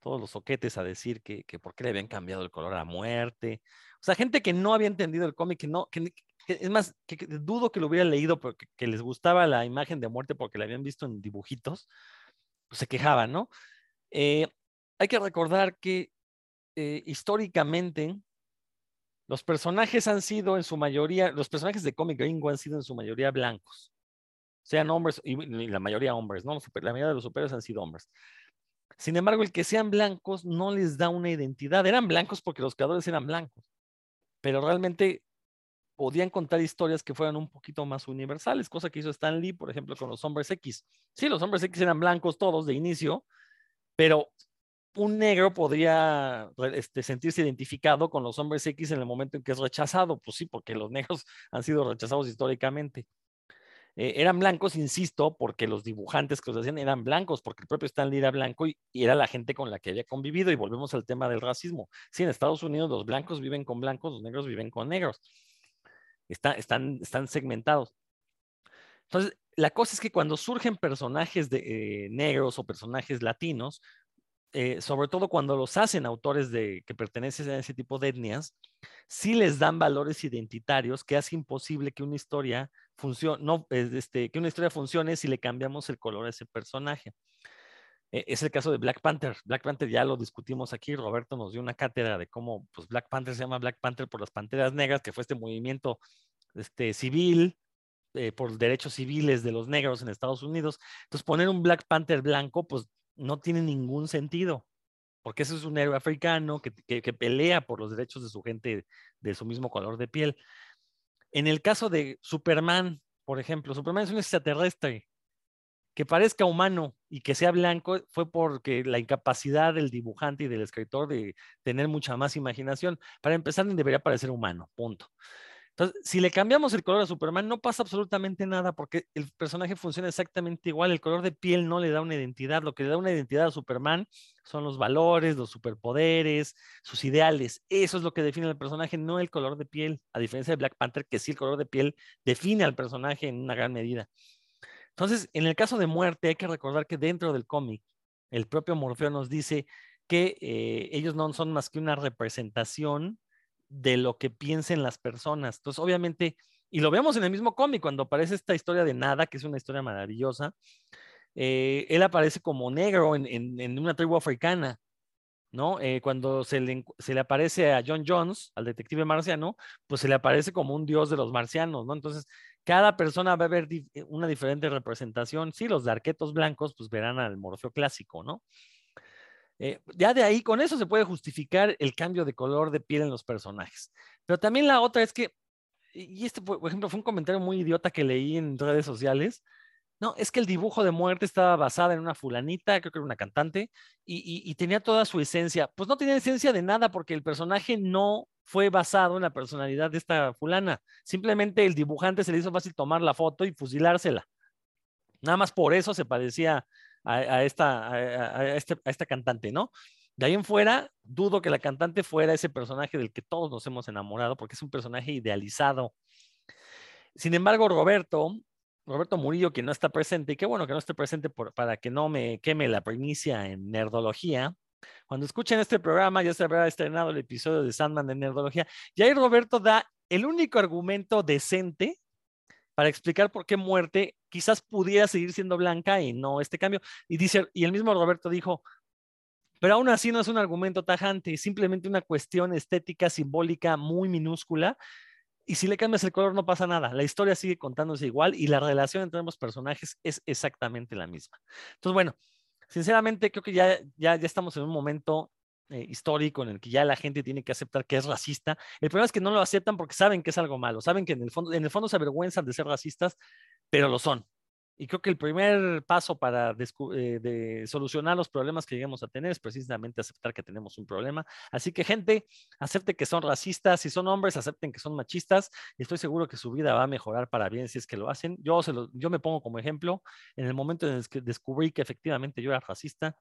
todos los soquetes a decir que, que por qué le habían cambiado el color a muerte. O sea, gente que no había entendido el cómic, que no, que, es más, que, dudo que lo hubiera leído porque que les gustaba la imagen de muerte porque la habían visto en dibujitos, pues se quejaban, ¿no? Eh, hay que recordar que eh, históricamente los personajes han sido en su mayoría, los personajes de cómic gringo han sido en su mayoría blancos, sean hombres, y, la mayoría hombres, ¿no? La mayoría de los superhéroes han sido hombres. Sin embargo, el que sean blancos no les da una identidad. Eran blancos porque los creadores eran blancos, pero realmente podían contar historias que fueran un poquito más universales, cosa que hizo Stan Lee, por ejemplo, con los hombres X. Sí, los hombres X eran blancos todos de inicio, pero un negro podría este, sentirse identificado con los hombres X en el momento en que es rechazado. Pues sí, porque los negros han sido rechazados históricamente. Eh, eran blancos, insisto, porque los dibujantes que los hacían eran blancos, porque el propio Stan Lee era blanco y, era la gente con la que había convivido. Y volvemos al tema del racismo. Sí, en Estados Unidos los blancos viven con blancos, los negros viven con negros están, están segmentados. Entonces, la cosa es que cuando surgen personajes de, eh, negros o personajes latinos, eh, sobre todo cuando los hacen autores de, que pertenecen a ese tipo de etnias, sí les dan valores identitarios que hace imposible que una historia funcione, no, este, que una historia funcione si le cambiamos el color a ese personaje. E, es el caso de Black Panther. Black Panther ya lo discutimos aquí. Roberto nos dio una cátedra de cómo pues, Black Panther se llama Black Panther por las panteras negras, que fue este movimiento este, civil eh, por derechos civiles de los negros en Estados Unidos. Entonces, poner un Black Panther blanco, pues no tiene ningún sentido, porque ese es un héroe africano que, que pelea por los derechos de su gente de su mismo color de piel. En el caso de Superman, por ejemplo, Superman es un extraterrestre que parezca humano y que sea blanco fue porque la incapacidad del dibujante y del escritor de tener mucha más imaginación. Para empezar, debería parecer humano, punto. Entonces, si le cambiamos el color a Superman, no pasa absolutamente nada porque el personaje funciona exactamente igual. El color de piel no le da una identidad. Lo que le da una identidad a Superman son los valores, los superpoderes, sus ideales. Eso es lo que define al personaje, no el color de piel. A diferencia de Black Panther, que sí el color de piel define al personaje en una gran medida. Entonces, en el caso de muerte, hay que recordar que dentro del cómic, el propio Morfeo nos dice que eh, ellos no son más que una representación de lo que piensen las personas. Entonces, obviamente, y lo vemos en el mismo cómic, cuando aparece esta historia de Nada, que es una historia maravillosa, eh, él aparece como negro en, una tribu africana, ¿no? Eh, cuando se le, se le, aparece a John Jones, al detective marciano, pues se le aparece como un dios de los marcianos, ¿no? Entonces, cada persona va a ver una diferente representación. Sí, los de arquetos blancos, pues verán al Morfeo clásico, ¿no? Eh, ya de ahí, con eso se puede justificar el cambio de color de piel en los personajes. Pero también la otra es que, y este, por ejemplo, fue un comentario muy idiota que leí en redes sociales. No, es que el dibujo de muerte estaba basada en una fulanita, creo que era una cantante, y, y tenía toda su esencia. Pues no tenía esencia de nada porque el personaje no fue basado en la personalidad de esta fulana. Simplemente el dibujante se le hizo fácil tomar la foto y fusilársela. Nada más por eso se parecía a, esta, este, a, esta cantante, ¿no? De ahí en fuera, dudo que la cantante fuera ese personaje del que todos nos hemos enamorado, porque es un personaje idealizado. Sin embargo, Roberto, Roberto Murillo, que no está presente, y qué bueno que no esté presente para que no me queme la primicia en nerdología, cuando escuchen este programa ya se habrá estrenado el episodio de Sandman de Nerdología. Y ahí Roberto da el único argumento decente para explicar por qué muerte quizás pudiera seguir siendo blanca y no este cambio. Y dice, y el mismo Roberto dijo, pero aún así no es un argumento tajante, es simplemente una cuestión estética, simbólica, muy minúscula. Y si le cambias el color no pasa nada, la historia sigue contándose igual y la relación entre ambos personajes es exactamente la misma. Entonces, bueno, sinceramente creo que ya, ya, ya estamos en un momento eh, histórico en el que ya la gente tiene que aceptar que es racista. El problema es que no lo aceptan porque saben que es algo malo, saben que en el fondo, en el fondo se avergüenzan de ser racistas, pero lo son. Y creo que el primer paso para eh, de solucionar los problemas que lleguemos a tener es precisamente aceptar que tenemos un problema. Así que gente, acepten que son racistas, si son hombres, acepten que son machistas y estoy seguro que su vida va a mejorar para bien si es que lo hacen. Yo, se lo- yo me pongo como ejemplo, en el momento en el que descubrí que efectivamente yo era racista,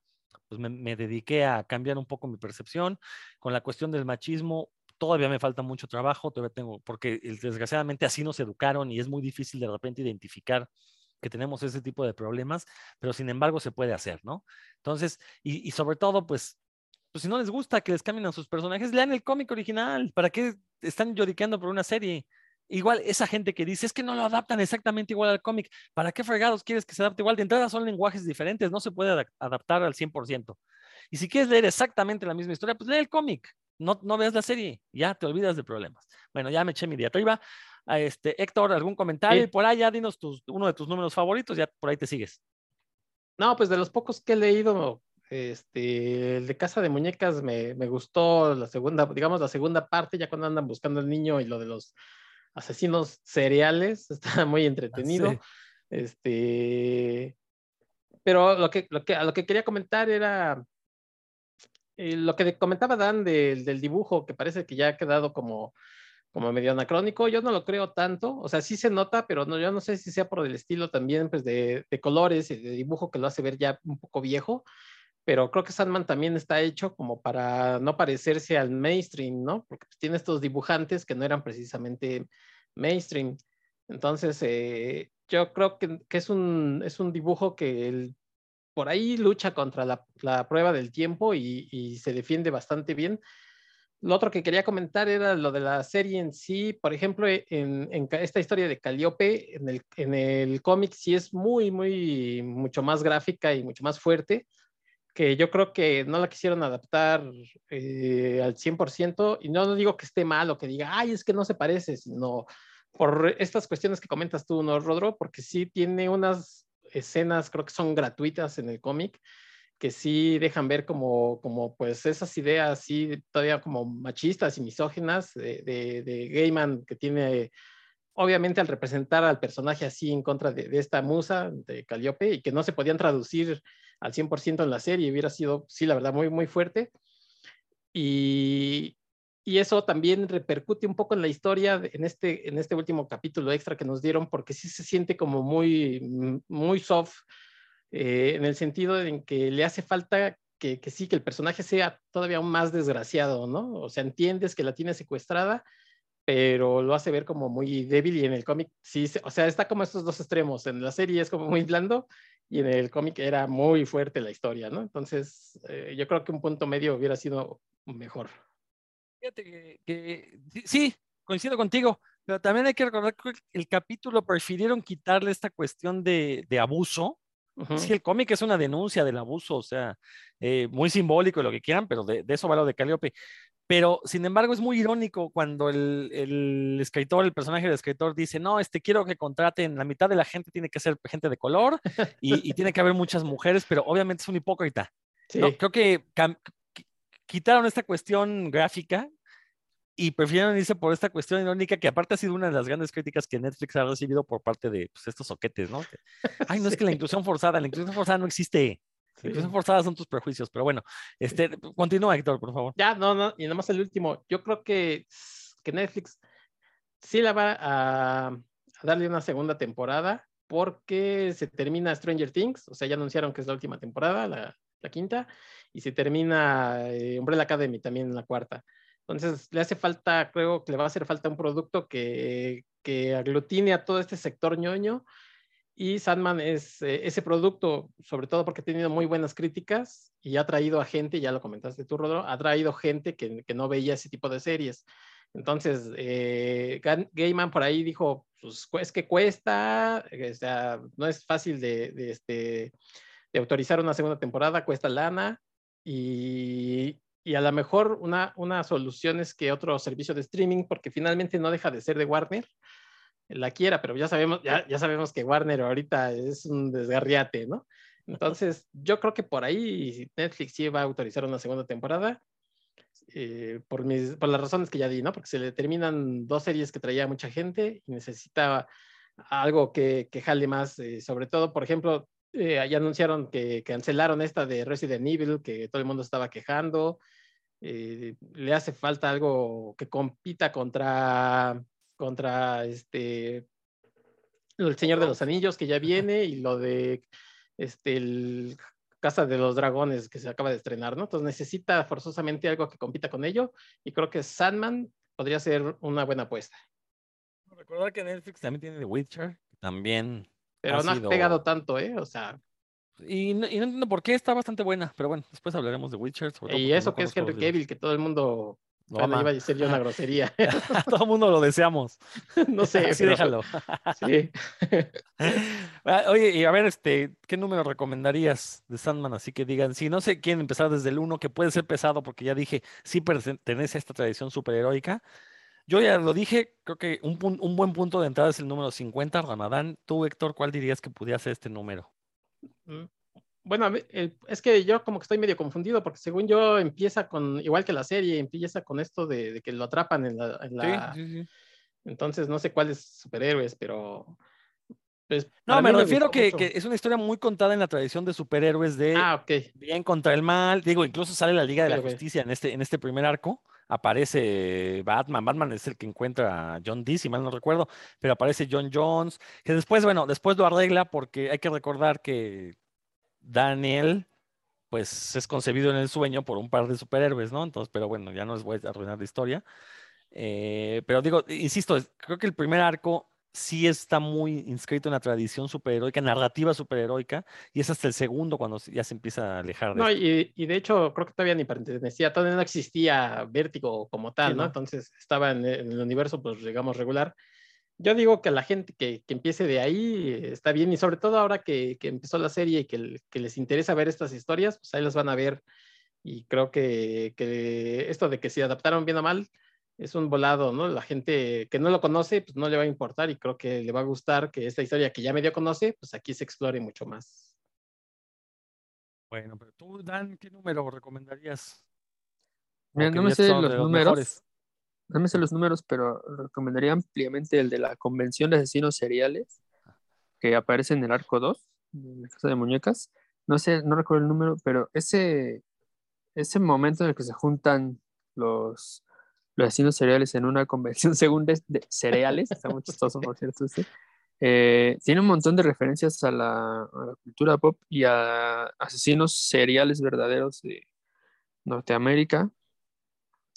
pues me dediqué a cambiar un poco mi percepción con la cuestión del machismo. Todavía me falta mucho trabajo, todavía tengo, porque desgraciadamente así nos educaron y es muy difícil de repente identificar que tenemos ese tipo de problemas, pero sin embargo se puede hacer, ¿no? Entonces, y, sobre todo, pues, pues si no les gusta que les cambien a sus personajes, lean el cómic original. ¿Para qué están lloriqueando por una serie? Igual esa gente que dice, es que no lo adaptan exactamente igual al cómic. ¿Para qué fregados quieres que se adapte igual? De entrada son lenguajes diferentes, no se puede adap- adaptar al 100%. Y si quieres leer exactamente la misma historia, pues lee el cómic. No, no veas la serie, ya te olvidas de problemas. Bueno, ya me eché mi diatriba. A este, Héctor, ¿algún comentario? Sí. Y por ahí ya dinos tus, uno de tus números favoritos, ya por ahí te sigues. No, pues de los pocos que he leído, este, el de Casa de Muñecas me, me gustó la segunda, digamos la segunda parte, ya cuando andan buscando al niño y lo de los asesinos seriales, está muy entretenido. Sí. Este, pero lo que, lo que, a lo que quería comentar era lo que comentaba Dan del, del dibujo, que parece que ya ha quedado como, como medio anacrónico. Yo no lo creo tanto, o sea, sí se nota, pero no, yo no sé si sea por el estilo también pues, de, de colores y de dibujo que lo hace ver ya un poco viejo. Pero creo que Sandman también está hecho como para no parecerse al mainstream, ¿no? Porque pues, tiene estos dibujantes que no eran precisamente mainstream. Entonces, eh, yo creo que, que es, un, es un dibujo que el- por ahí lucha contra la, prueba del tiempo y, se defiende bastante bien. Lo otro que quería comentar era lo de la serie en sí. Por ejemplo, en, en esta historia de Calliope, en el, en el cómic sí es muy, muy, mucho más gráfica y mucho más fuerte, que yo creo que no la quisieron adaptar eh, al 100%. Y no, no digo que esté mal o que diga, ay, es que no se parece, sino por estas cuestiones que comentas tú, ¿no, Rodro? Porque sí tiene unas escenas, creo que son gratuitas en el cómic, que sí dejan ver como, como pues esas ideas así todavía como machistas y misóginas de, de, de Gaiman que tiene obviamente al representar al personaje así en contra de, de esta musa de Calliope y que no se podían traducir al 100% en la serie, hubiera sido, sí, la verdad, muy, muy fuerte. Y, y eso también repercute un poco en la historia en este, en este último capítulo extra que nos dieron, porque sí se siente como muy, mm, muy soft, eh, en el sentido en que le hace falta que, que sí, que el personaje sea todavía aún más desgraciado, ¿no? O sea, entiendes que la tiene secuestrada, pero lo hace ver como muy débil y en el cómic sí, o sea, está como estos dos extremos. En la serie es como muy blando y en el cómic era muy fuerte la historia, ¿no? Entonces, eh, yo creo que un punto medio hubiera sido mejor. Fíjate que, que sí, sí, coincido contigo, pero también hay que recordar que el capítulo prefirieron quitarle esta cuestión de, de abuso. Ujú. Es que el cómic es una denuncia del abuso, o sea, eh, muy simbólico y lo que quieran, pero de, de eso va lo de Calliope. Pero, sin embargo, es muy irónico cuando el, el escritor, el personaje del escritor dice, no, este, quiero que contraten, la mitad de la gente tiene que ser gente de color y, y tiene que haber muchas mujeres, pero obviamente es un hipócrita. Sí, No, creo que quitaron esta cuestión gráfica y prefirieron irse por esta cuestión irónica que aparte ha sido una de las grandes críticas que Netflix ha recibido por parte de pues, estos soquetes, ¿no? Ay, no es que la inclusión forzada, la inclusión forzada no existe. La inclusión forzada son tus prejuicios, pero bueno, este, continúa, Héctor, por favor. Ya, no, no, y nada más el último. Yo creo que, que Netflix sí la va a, a darle una segunda temporada porque se termina Stranger Things, o sea, ya anunciaron que es la última temporada, la, la quinta, y se termina eh, Umbrella Academy también en la cuarta. Entonces, le hace falta, creo que le va a hacer falta un producto que, que aglutine a todo este sector ñoño. Y Sandman es eh, ese producto, sobre todo porque ha tenido muy buenas críticas y ha traído a gente, ya lo comentaste tú, Rodro, ha traído gente que, que no veía ese tipo de series. Entonces, eh, Gaiman por ahí dijo, pues es que cuesta, no es fácil de, de, este, de autorizar una segunda temporada, cuesta lana y, y a lo mejor una, una solución es que otro servicio de streaming, porque finalmente no deja de ser de Warner, la quiera, pero ya sabemos, ya, ya sabemos que Warner ahorita es un desgarriate, ¿no? Entonces, yo creo que por ahí Netflix sí va a autorizar una segunda temporada, eh, por, mis, por las razones que ya di, ¿no? Porque se le terminan dos series que traía mucha gente y necesita algo que, que jale más, eh, sobre todo, por ejemplo, eh, ya anunciaron que cancelaron esta de Resident Evil, que todo el mundo estaba quejando. Eh, le hace falta algo que compita contra, contra este, el Señor de los Anillos, que ya viene, y lo de este, el Casa de los Dragones, que se acaba de estrenar, ¿no? Entonces necesita forzosamente algo que compita con ello, y creo que Sandman podría ser una buena apuesta. Recordar que Netflix también tiene The Witcher, también. Pero ha no sido- ha pegado tanto, ¿eh? O sea, Y no, y no entiendo por qué está bastante buena, pero bueno, después hablaremos de Witcher. sobre todo y eso no que es Henry. Cavill, que todo el mundo, Lo bueno, iba a decir yo una grosería, todo el mundo lo deseamos. no sé, Así pero- déjalo. Sí. Ah, Oye, y a ver, este, ¿qué número recomendarías de Sandman? Así que digan, si no sé quién empezar desde el 1, que puede ser pesado, porque ya dije, sí pertenece a esta tradición superheroica. Yo ya lo dije, creo que un, un buen punto de entrada es el número 50, Ramadán. Tú, Héctor, ¿cuál dirías que pudiera ser este número? Mm, Bueno, el- es que yo como que estoy medio confundido porque según yo empieza con, igual que la serie, empieza con esto de, de que lo atrapan en la... en la- Sí, sí, sí. Entonces no sé cuáles superhéroes, pero... pues, No, me refiero gustó que, es una historia muy contada en la tradición de superhéroes de Ah, ok. bien contra el mal. Digo, incluso sale la Liga de la. Justicia en este, en este primer arco. Aparece Batman. Batman es el que encuentra a John Dee, si mal no recuerdo, pero aparece John Jones, que después, bueno, después lo arregla porque hay que recordar que Daniel, pues es concebido en el sueño por un par de superhéroes, ¿no? Entonces, pero bueno, ya no les voy a arruinar la historia. Eh, pero digo, insisto, creo que el primer arco sí está muy inscrito en la tradición superheroica, narrativa superheroica, y es hasta el segundo cuando ya se empieza a alejar de No, y, y de hecho creo que todavía ni pertenecía, todavía no existía Vértigo como tal, Sí, ¿no? no. Entonces estaba en, el- en el universo, pues digamos, regular. Yo digo que la gente que, que empiece de ahí eh, está bien, y sobre todo ahora que, que empezó la serie y que, que les interesa ver estas historias, pues ahí las van a ver. Y creo que, que esto de que se adaptaron bien o mal es un volado, ¿no? La gente que no lo conoce, pues no le va a importar y creo que le va a gustar que esta historia que ya medio conoce, pues aquí se explore mucho más. Bueno, pero tú, Dan, ¿qué número recomendarías? ¿O Mira, que no me sé los números, mejores? no me sé los números, pero recomendaría ampliamente el de la Convención de Asesinos Seriales, que aparece en el arco 2, en la Casa de Muñecas. No sé, no recuerdo el número, pero ese, ese momento en el que se juntan los, los asesinos seriales en una convención según de, cereales, está muy chistoso, por cierto, este, eh, tiene un montón de referencias a la, cultura pop y a asesinos seriales verdaderos de Norteamérica,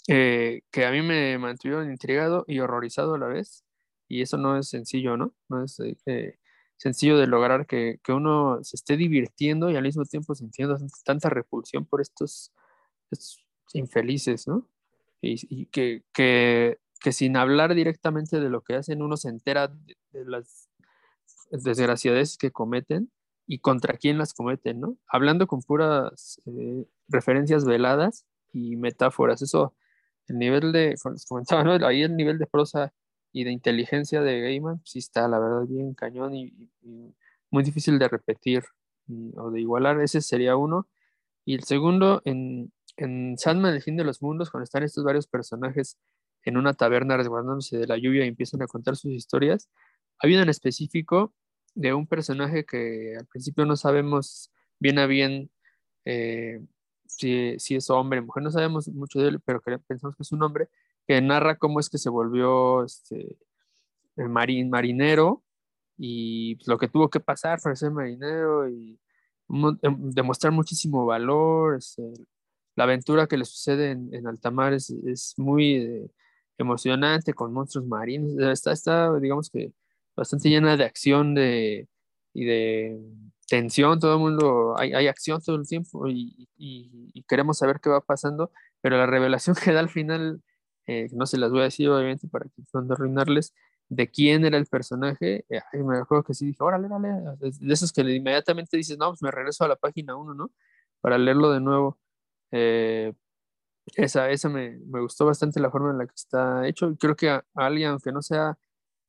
eh, que a mí me mantuvieron intrigado y horrorizado a la vez. Y eso no es sencillo, ¿no? No es eh, sencillo de lograr que, uno se esté divirtiendo y al mismo tiempo sintiendo tanta repulsión por estos infelices, ¿no? Y, y que, que, que sin hablar directamente de lo que hacen, uno se entera de, de las desgraciadades que cometen y contra quién las cometen, ¿no? Hablando con puras eh, referencias veladas y metáforas. Eso, el nivel de, comentaba, ¿no? Ahí el nivel de prosa y de inteligencia de Gaiman, sí está, la verdad, bien cañón y, y- muy difícil de repetir y- o de igualar. Ese sería uno. Y el segundo, en, en Sandman, el fin de los mundos, cuando están estos varios personajes en una taberna resguardándose de la lluvia y empiezan a contar sus historias, hay uno en específico de un personaje que al principio no sabemos bien a bien eh, si, es hombre o mujer, no sabemos mucho de él, pero pensamos que es un hombre que narra cómo es que se volvió este, marin- marinero y pues, lo que tuvo que pasar para ser marinero y em- demostrar muchísimo valor. este, la aventura que le sucede en, en alta mar es, muy eh, emocionante con monstruos marinos. Está, está, digamos que, bastante llena de acción de, y de tensión. Todo el mundo, hay, acción todo el tiempo y, queremos saber qué va pasando, pero la revelación que da al final, eh, no se las voy a decir obviamente para que no arruinarles, de quién era el personaje, eh, me acuerdo que sí dije, órale, órale, de esos que inmediatamente dices, no, pues me regreso a la página 1, ¿no? Para leerlo de nuevo. Eh, esa, esa me, me gustó bastante la forma en la que está hecho. Creo que a, a alguien, aunque no sea,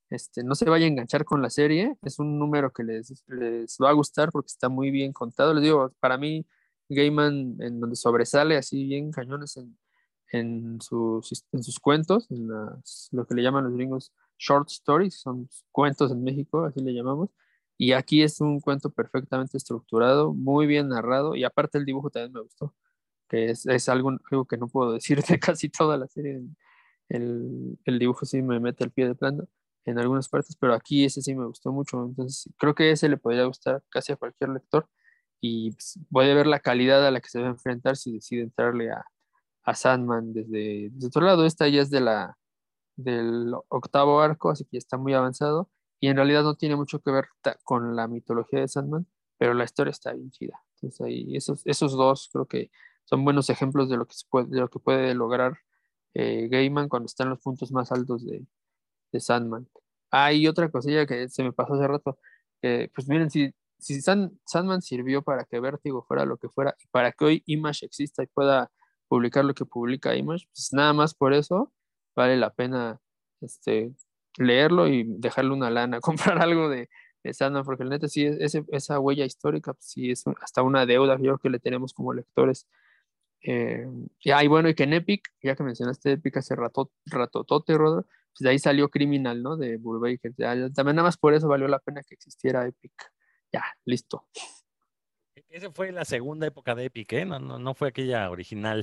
este, no se vaya a enganchar con la serie, es un número que les, les va a gustar porque está muy bien contado. Les digo, para mí, Gaiman, en donde sobresale así bien cañones en, en, sus, en sus cuentos, en las, lo que le llaman los gringos short stories, son cuentos en México, así le llamamos. Y aquí es un cuento perfectamente estructurado, muy bien narrado, y aparte el dibujo también me gustó, que es, es algo, algo que no puedo decir de casi toda la serie. El, el dibujo sí me mete el pie de plano en algunas partes, pero aquí ese sí me gustó mucho. Entonces, creo que ese le podría gustar casi a cualquier lector y pues, ver la calidad a la que se va a enfrentar si decide entrarle a, a Sandman desde, desde otro lado. Esta ya es de la, del octavo arco, así que está muy avanzado y en realidad no tiene mucho que ver con la mitología de Sandman, pero la historia está bien chida. Entonces, ahí, esos, esos dos creo que son buenos ejemplos de lo que, se puede, de lo que puede lograr eh, Gaiman cuando está en los puntos más altos de, de Sandman. Hay otra cosilla que se me pasó hace rato, pues miren, si, si Sandman sirvió para que Vértigo fuera lo que fuera y para que hoy Image exista y pueda publicar lo que publica Image, pues nada más por eso vale la pena este, leerlo y dejarle una lana, comprar algo de, Sandman, porque el neta sí, es, esa huella histórica, pues, sí es hasta una deuda que le tenemos como lectores. Eh, y, bueno, y que en Epic, ya que mencionaste Epic hace rato, ratotote, Rodro, pues de ahí salió Criminal, ¿no? De Burbaker. también nada más por eso valió la pena que existiera Epic. Ya, listo. Esa fue la segunda época de Epic, ¿eh? No, no, no fue aquella original.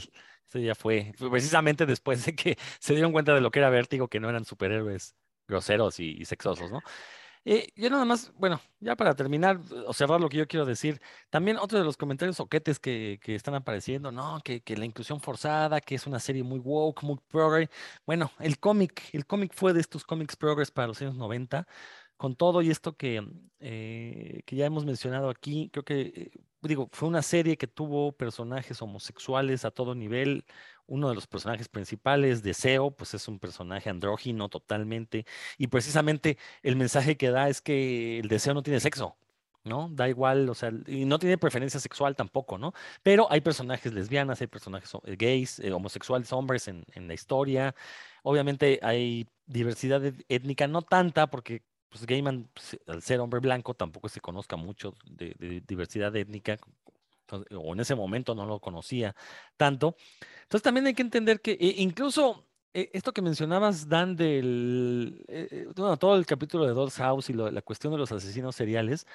Eso ya fue, precisamente después de que se dieron cuenta de lo que era Vértigo, que no eran superhéroes groseros y sexosos, ¿no? Eh, yo nada más, bueno, ya para terminar o lo que yo quiero decir, también otro de los comentarios soquetes que, que están apareciendo, ¿no? Que, que, la inclusión forzada, que es una serie muy woke, muy progress. Bueno, el cómic, el cómic fue de estos cómics progress para los años 90. Con todo y esto que, eh, que ya hemos mencionado aquí, creo que, eh, digo, fue una serie que tuvo personajes homosexuales a todo nivel, uno de los personajes principales, Deseo, pues es un personaje andrógino totalmente. Y precisamente el mensaje que da es que el deseo no tiene sexo, ¿no? Da igual, o sea, y no tiene preferencia sexual tampoco, ¿no? Pero hay personajes lesbianas, hay personajes eh, gays, eh, homosexuales, hombres en, la historia. Obviamente hay diversidad étnica, no tanta, porque pues Gaiman, pues, al ser hombre blanco, tampoco se conozca mucho de diversidad étnica o en ese momento no lo conocía tanto. Entonces también hay que entender que e, incluso eh, esto que mencionabas, Dan, del eh, eh, todo el capítulo de Doll's House y la cuestión de los asesinos seriales,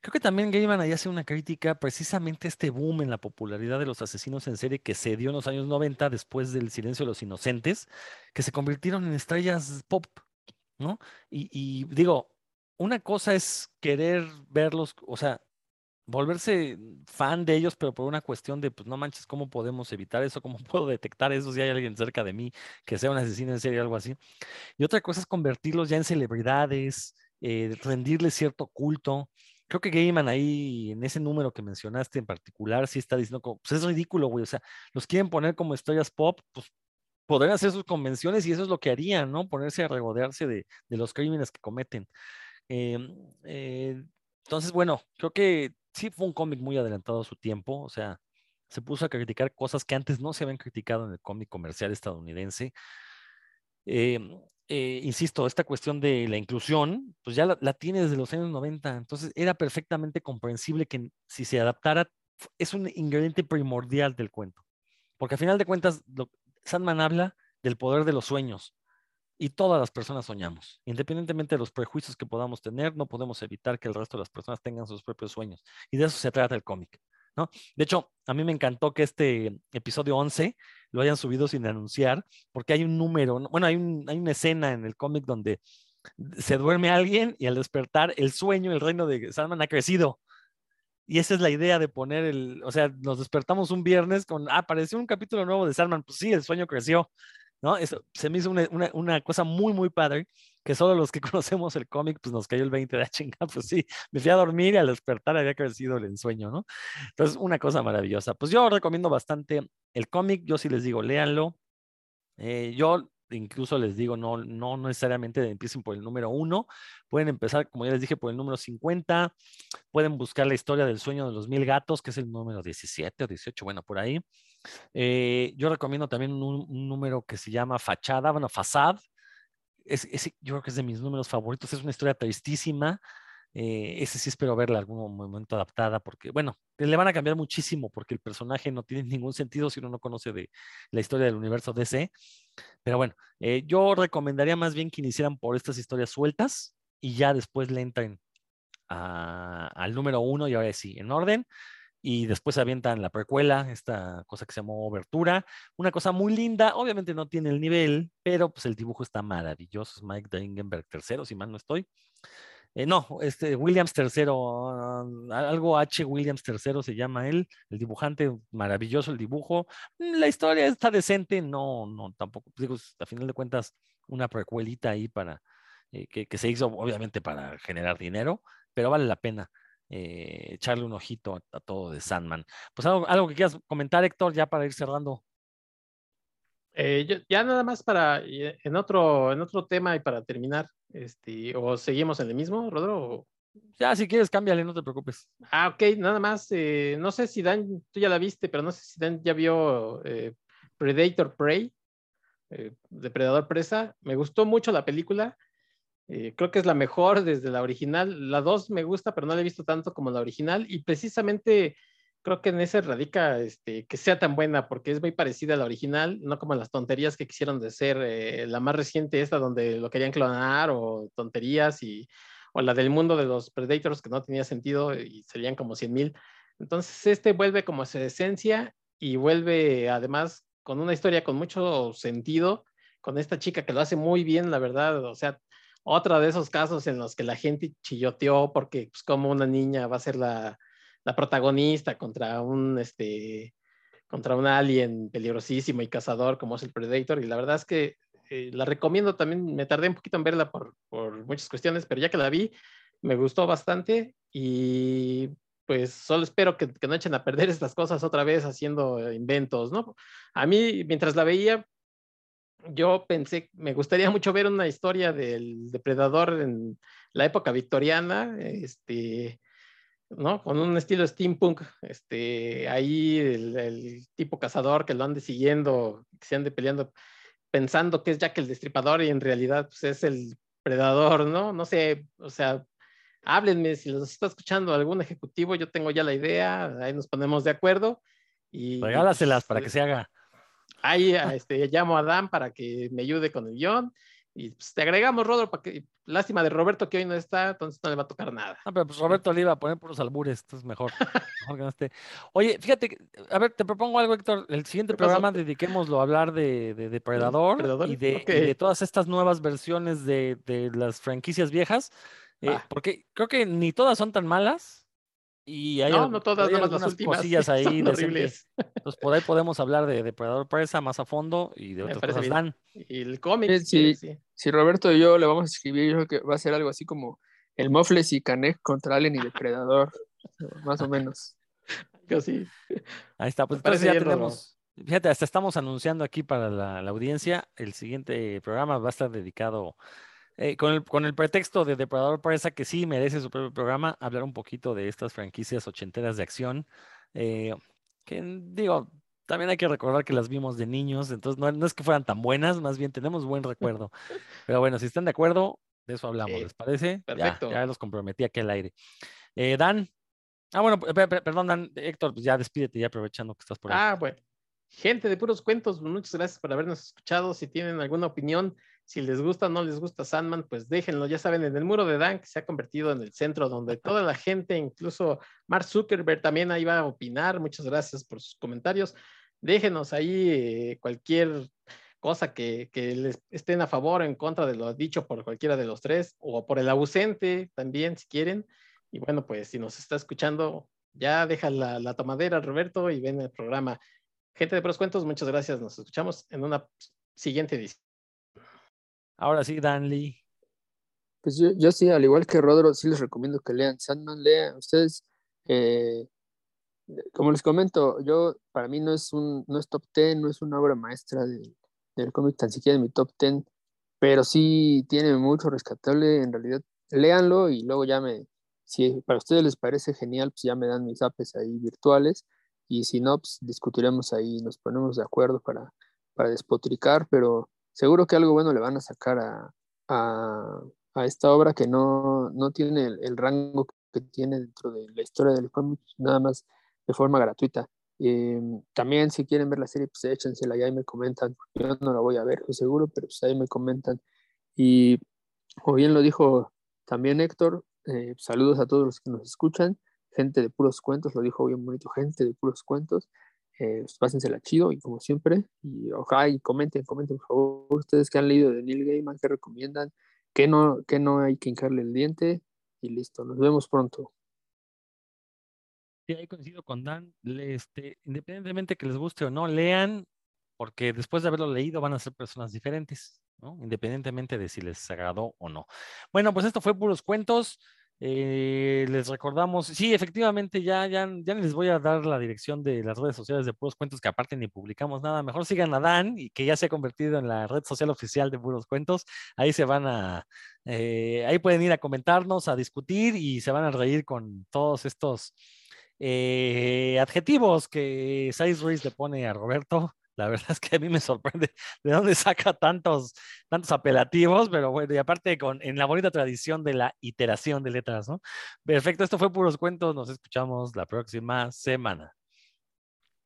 creo que también Gaiman ahí hace una crítica precisamente a este boom en la popularidad de los asesinos en serie que se dio en los años 90 después del silencio de los inocentes, que se convirtieron en estrellas pop, ¿no? Y, y digo, una cosa es querer verlos, o sea, volverse fan de ellos, pero por una cuestión de, pues no manches, ¿cómo podemos evitar eso? ¿Cómo puedo detectar eso si hay alguien cerca de mí que sea un asesino en serie o algo así? Y otra cosa es convertirlos ya en celebridades, eh, rendirles cierto culto. Creo que Gaiman ahí, en ese número que mencionaste en particular, sí está diciendo, como, pues es ridículo, güey, o sea, los quieren poner como estrellas pop, pues podrían hacer sus convenciones y eso es lo que harían, ¿no? Ponerse a regodearse de, los crímenes que cometen. Em, eh, entonces, bueno, creo que sí fue un cómic muy adelantado a su tiempo, o sea, se puso a criticar cosas que antes no se habían criticado en el cómic comercial estadounidense. Em, eh, insisto, esta cuestión de la inclusión, pues ya la, tiene desde los años 90, entonces era perfectamente comprensible que si se adaptara, es un ingrediente primordial del cuento, porque al final de cuentas, Sandman habla del poder de los sueños, y todas las personas soñamos. Independientemente de los prejuicios que podamos tener, no podemos evitar que el resto de las personas tengan sus propios sueños. Y de eso se trata el cómic. ¿no? De hecho, a mí me encantó que este episodio 11 lo hayan subido sin anunciar, porque hay un número, bueno, hay, hay una escena en el cómic donde se duerme alguien y al despertar el sueño, el reino de Sandman ha crecido. Y esa es la idea de poner el, o sea, nos despertamos un viernes con, ah, apareció un capítulo nuevo de Sandman, pues sí, el sueño creció. ¿No? Eso se me hizo una, una, cosa muy, muy padre, que solo los que conocemos el cómic, pues nos cayó el 20 de ah, chinga, pues sí, me fui a dormir y al despertar había crecido el ensueño, ¿no? Entonces, una cosa maravillosa. Pues yo recomiendo bastante el cómic, yo sí les digo, léanlo. Eh, yo incluso les digo, no, no necesariamente empiecen por el número uno, pueden empezar, como ya les dije, por el número 50, pueden buscar la historia del sueño de los mil gatos, que es el número 17 o 18, bueno, por ahí. Eh, yo recomiendo también un, número que se llama Fachada, bueno, Fasad. Es, yo creo que es de mis números favoritos. Es una historia tristísima Eh, ese sí espero verla algún momento adaptada, porque, bueno, le van a cambiar muchísimo, porque el personaje no tiene ningún sentido si uno no conoce de la historia del universo DC. Pero bueno, eh, yo recomendaría más bien que iniciaran por estas historias sueltas y ya después le entren al número uno y ahora sí, en orden y después avientan la precuela, esta cosa que se llamó Obertura, una cosa muy linda, obviamente no tiene el nivel, pero pues el dibujo está maravilloso, es Mike Dingenberg III, si mal no estoy. Eh, no, este Williams III, algo H. Williams III se llama él, el dibujante, maravilloso el dibujo. La historia está decente, no, no, tampoco, digo, a final de cuentas, una precuelita ahí para, eh, que, se hizo obviamente para generar dinero, pero vale la pena. Eh, echarle un ojito a, todo de Sandman. Pues algo, que quieras comentar, Héctor, ya para ir cerrando. Eh, ya nada más para en otro, en otro tema y para terminar, este, o seguimos en el mismo, Rodro. Ya, si quieres, cámbiale, no te preocupes. Ah, ok, nada más. Eh, no sé si Dan, tú ya la viste, pero no sé si Dan ya vio Predator Prey, Depredador Presa. Me gustó mucho la película. Eh, creo que es la mejor desde la original. La 2 me gusta, pero no la he visto tanto como la original. Y precisamente creo que en ese radica este, que sea tan buena, porque es muy parecida a la original, no como las tonterías que quisieron de ser eh, la más reciente, esta donde lo querían clonar, o tonterías, y, o la del mundo de los Predators que no tenía sentido y serían como 100 mil. Entonces, este vuelve como su esencia y vuelve además con una historia con mucho sentido, con esta chica que lo hace muy bien, la verdad. O sea, otra de esos casos en los que la gente chilloteó porque pues como una niña va a ser la, protagonista contra un este contra un alien peligrosísimo y cazador como es el Predator y la verdad es que eh, la recomiendo también, me tardé un poquito en verla por, por muchas cuestiones, pero ya que la vi, me gustó bastante y pues solo espero que, que, no echen a perder estas cosas otra vez haciendo inventos, ¿no? A mí, mientras la veía, yo pensé, me gustaría mucho ver una historia del depredador en la época victoriana, este, ¿no? Con un estilo steampunk, este, ahí el, tipo cazador que lo ande siguiendo, que se ande peleando, pensando que es Jack el Destripador y en realidad pues, es el predador, ¿no? No sé, o sea, háblenme si los está escuchando algún ejecutivo, yo tengo ya la idea, ahí nos ponemos de acuerdo. Y, Regálaselas para que se haga ahí este, llamo a Dan para que me ayude con el guion. Y pues, te agregamos, Rodro, para que, lástima de Roberto que hoy no está, entonces no le va a tocar nada. No, pero pues Roberto le iba a poner puros albures, entonces mejor, mejor que no esté. Oye, fíjate, a ver, te propongo algo, Héctor. El siguiente programa dediquémoslo a hablar de, de Depredador, Y, de, de, todas estas nuevas versiones de, de las franquicias viejas, eh, porque creo que ni todas son tan malas. Y hay, no, no todas, hay algunas las cosillas ahí. Entonces, por ahí podemos hablar de Depredador Presa más a fondo y de otras cosas. Dan. Y el cómic. Sí, sí, Si Roberto y yo le vamos a escribir, yo creo que va a ser algo así como el Mofles y Canek contra Alien y Depredador. más o menos. Casi. Ahí está, pues entonces ya tenemos. Fíjate, hasta estamos anunciando aquí para la, la audiencia. El siguiente programa va a estar dedicado eh, con, el, con el pretexto de Depredador Presa, que sí merece su propio programa, hablar un poquito de estas franquicias ochenteras de acción, eh, que digo, también hay que recordar que las vimos de niños, entonces no, es que fueran tan buenas, más bien tenemos buen recuerdo. Pero bueno, si están de acuerdo, de eso hablamos, ¿les parece? Perfecto. Ya, los comprometí aquí al aire. Eh, Dan, ah, bueno, perdón, Dan, Héctor, pues ya despídete, ya aprovechando que estás por ahí. Ah, bueno. Gente de puros cuentos, muchas gracias por habernos escuchado. Si tienen alguna opinión, si les gusta o no les gusta Sandman, pues déjenlo. Ya saben, en el muro de Dan, que se ha convertido en el centro donde toda la gente, incluso Mark Zuckerberg también ahí va a opinar. Muchas gracias por sus comentarios. Déjenos ahí eh, cualquier cosa que, les estén a favor o en contra de lo dicho por cualquiera de los tres, o por el ausente también, si quieren. Y bueno, pues si nos está escuchando, ya deja la, la tomadera, Roberto, y ven el programa. Gente de Pros Cuentos, muchas gracias. Nos escuchamos en una siguiente edición. Ahora sí, Dan Lee. Pues yo, sí, al igual que Rodro, sí les recomiendo que lean Sandman, lean. Ustedes, eh, como les comento, yo, para mí no es un, no es top ten, no es una obra maestra del, del cómic, tan siquiera en mi top ten, pero sí tiene mucho rescatable, en realidad, léanlo y luego ya me, si para ustedes les parece genial, pues ya me dan mis apes ahí virtuales, y si no, pues discutiremos ahí, nos ponemos de acuerdo para, para despotricar, pero seguro que algo bueno le van a sacar a, a esta obra que no, no tiene el, el rango que tiene dentro de la historia del cómic, nada más de forma gratuita. Eh, también si quieren ver la serie, pues échensela y me comentan. Yo no la voy a ver, seguro, pero pues ahí me comentan. Y como bien lo dijo también Héctor, eh, saludos a todos los que nos escuchan, gente de puros cuentos, lo dijo bien bonito, gente de puros cuentos. Eh, pásensela chido y como siempre, y ojalá y comenten, comenten por favor, ustedes que han leído de Neil Gaiman, que recomiendan, que no, que no hay que hincarle el diente, y listo, nos vemos pronto. Sí, ahí coincido con Dan. Este, independientemente que les guste o no, lean, porque después de haberlo leído van a ser personas diferentes, ¿no? Independientemente de si les agradó o no. Bueno, pues esto fue puros cuentos. Eh, les recordamos, sí, efectivamente, ya, ya, ya les voy a dar la dirección de las redes sociales de Puros Cuentos, que aparte ni publicamos nada. Mejor sigan a Dan y que ya se ha convertido en la red social oficial de Puros Cuentos. Ahí se van a, eh, ahí pueden ir a comentarnos, a discutir y se van a reír con todos estos eh, adjetivos que Sais Ruiz le pone a Roberto. La verdad es que a mí me sorprende de dónde saca tantos, tantos apelativos, pero bueno, y aparte con, en la bonita tradición de la iteración de letras, ¿no? Perfecto, esto fue Puros Cuentos, nos escuchamos la próxima semana.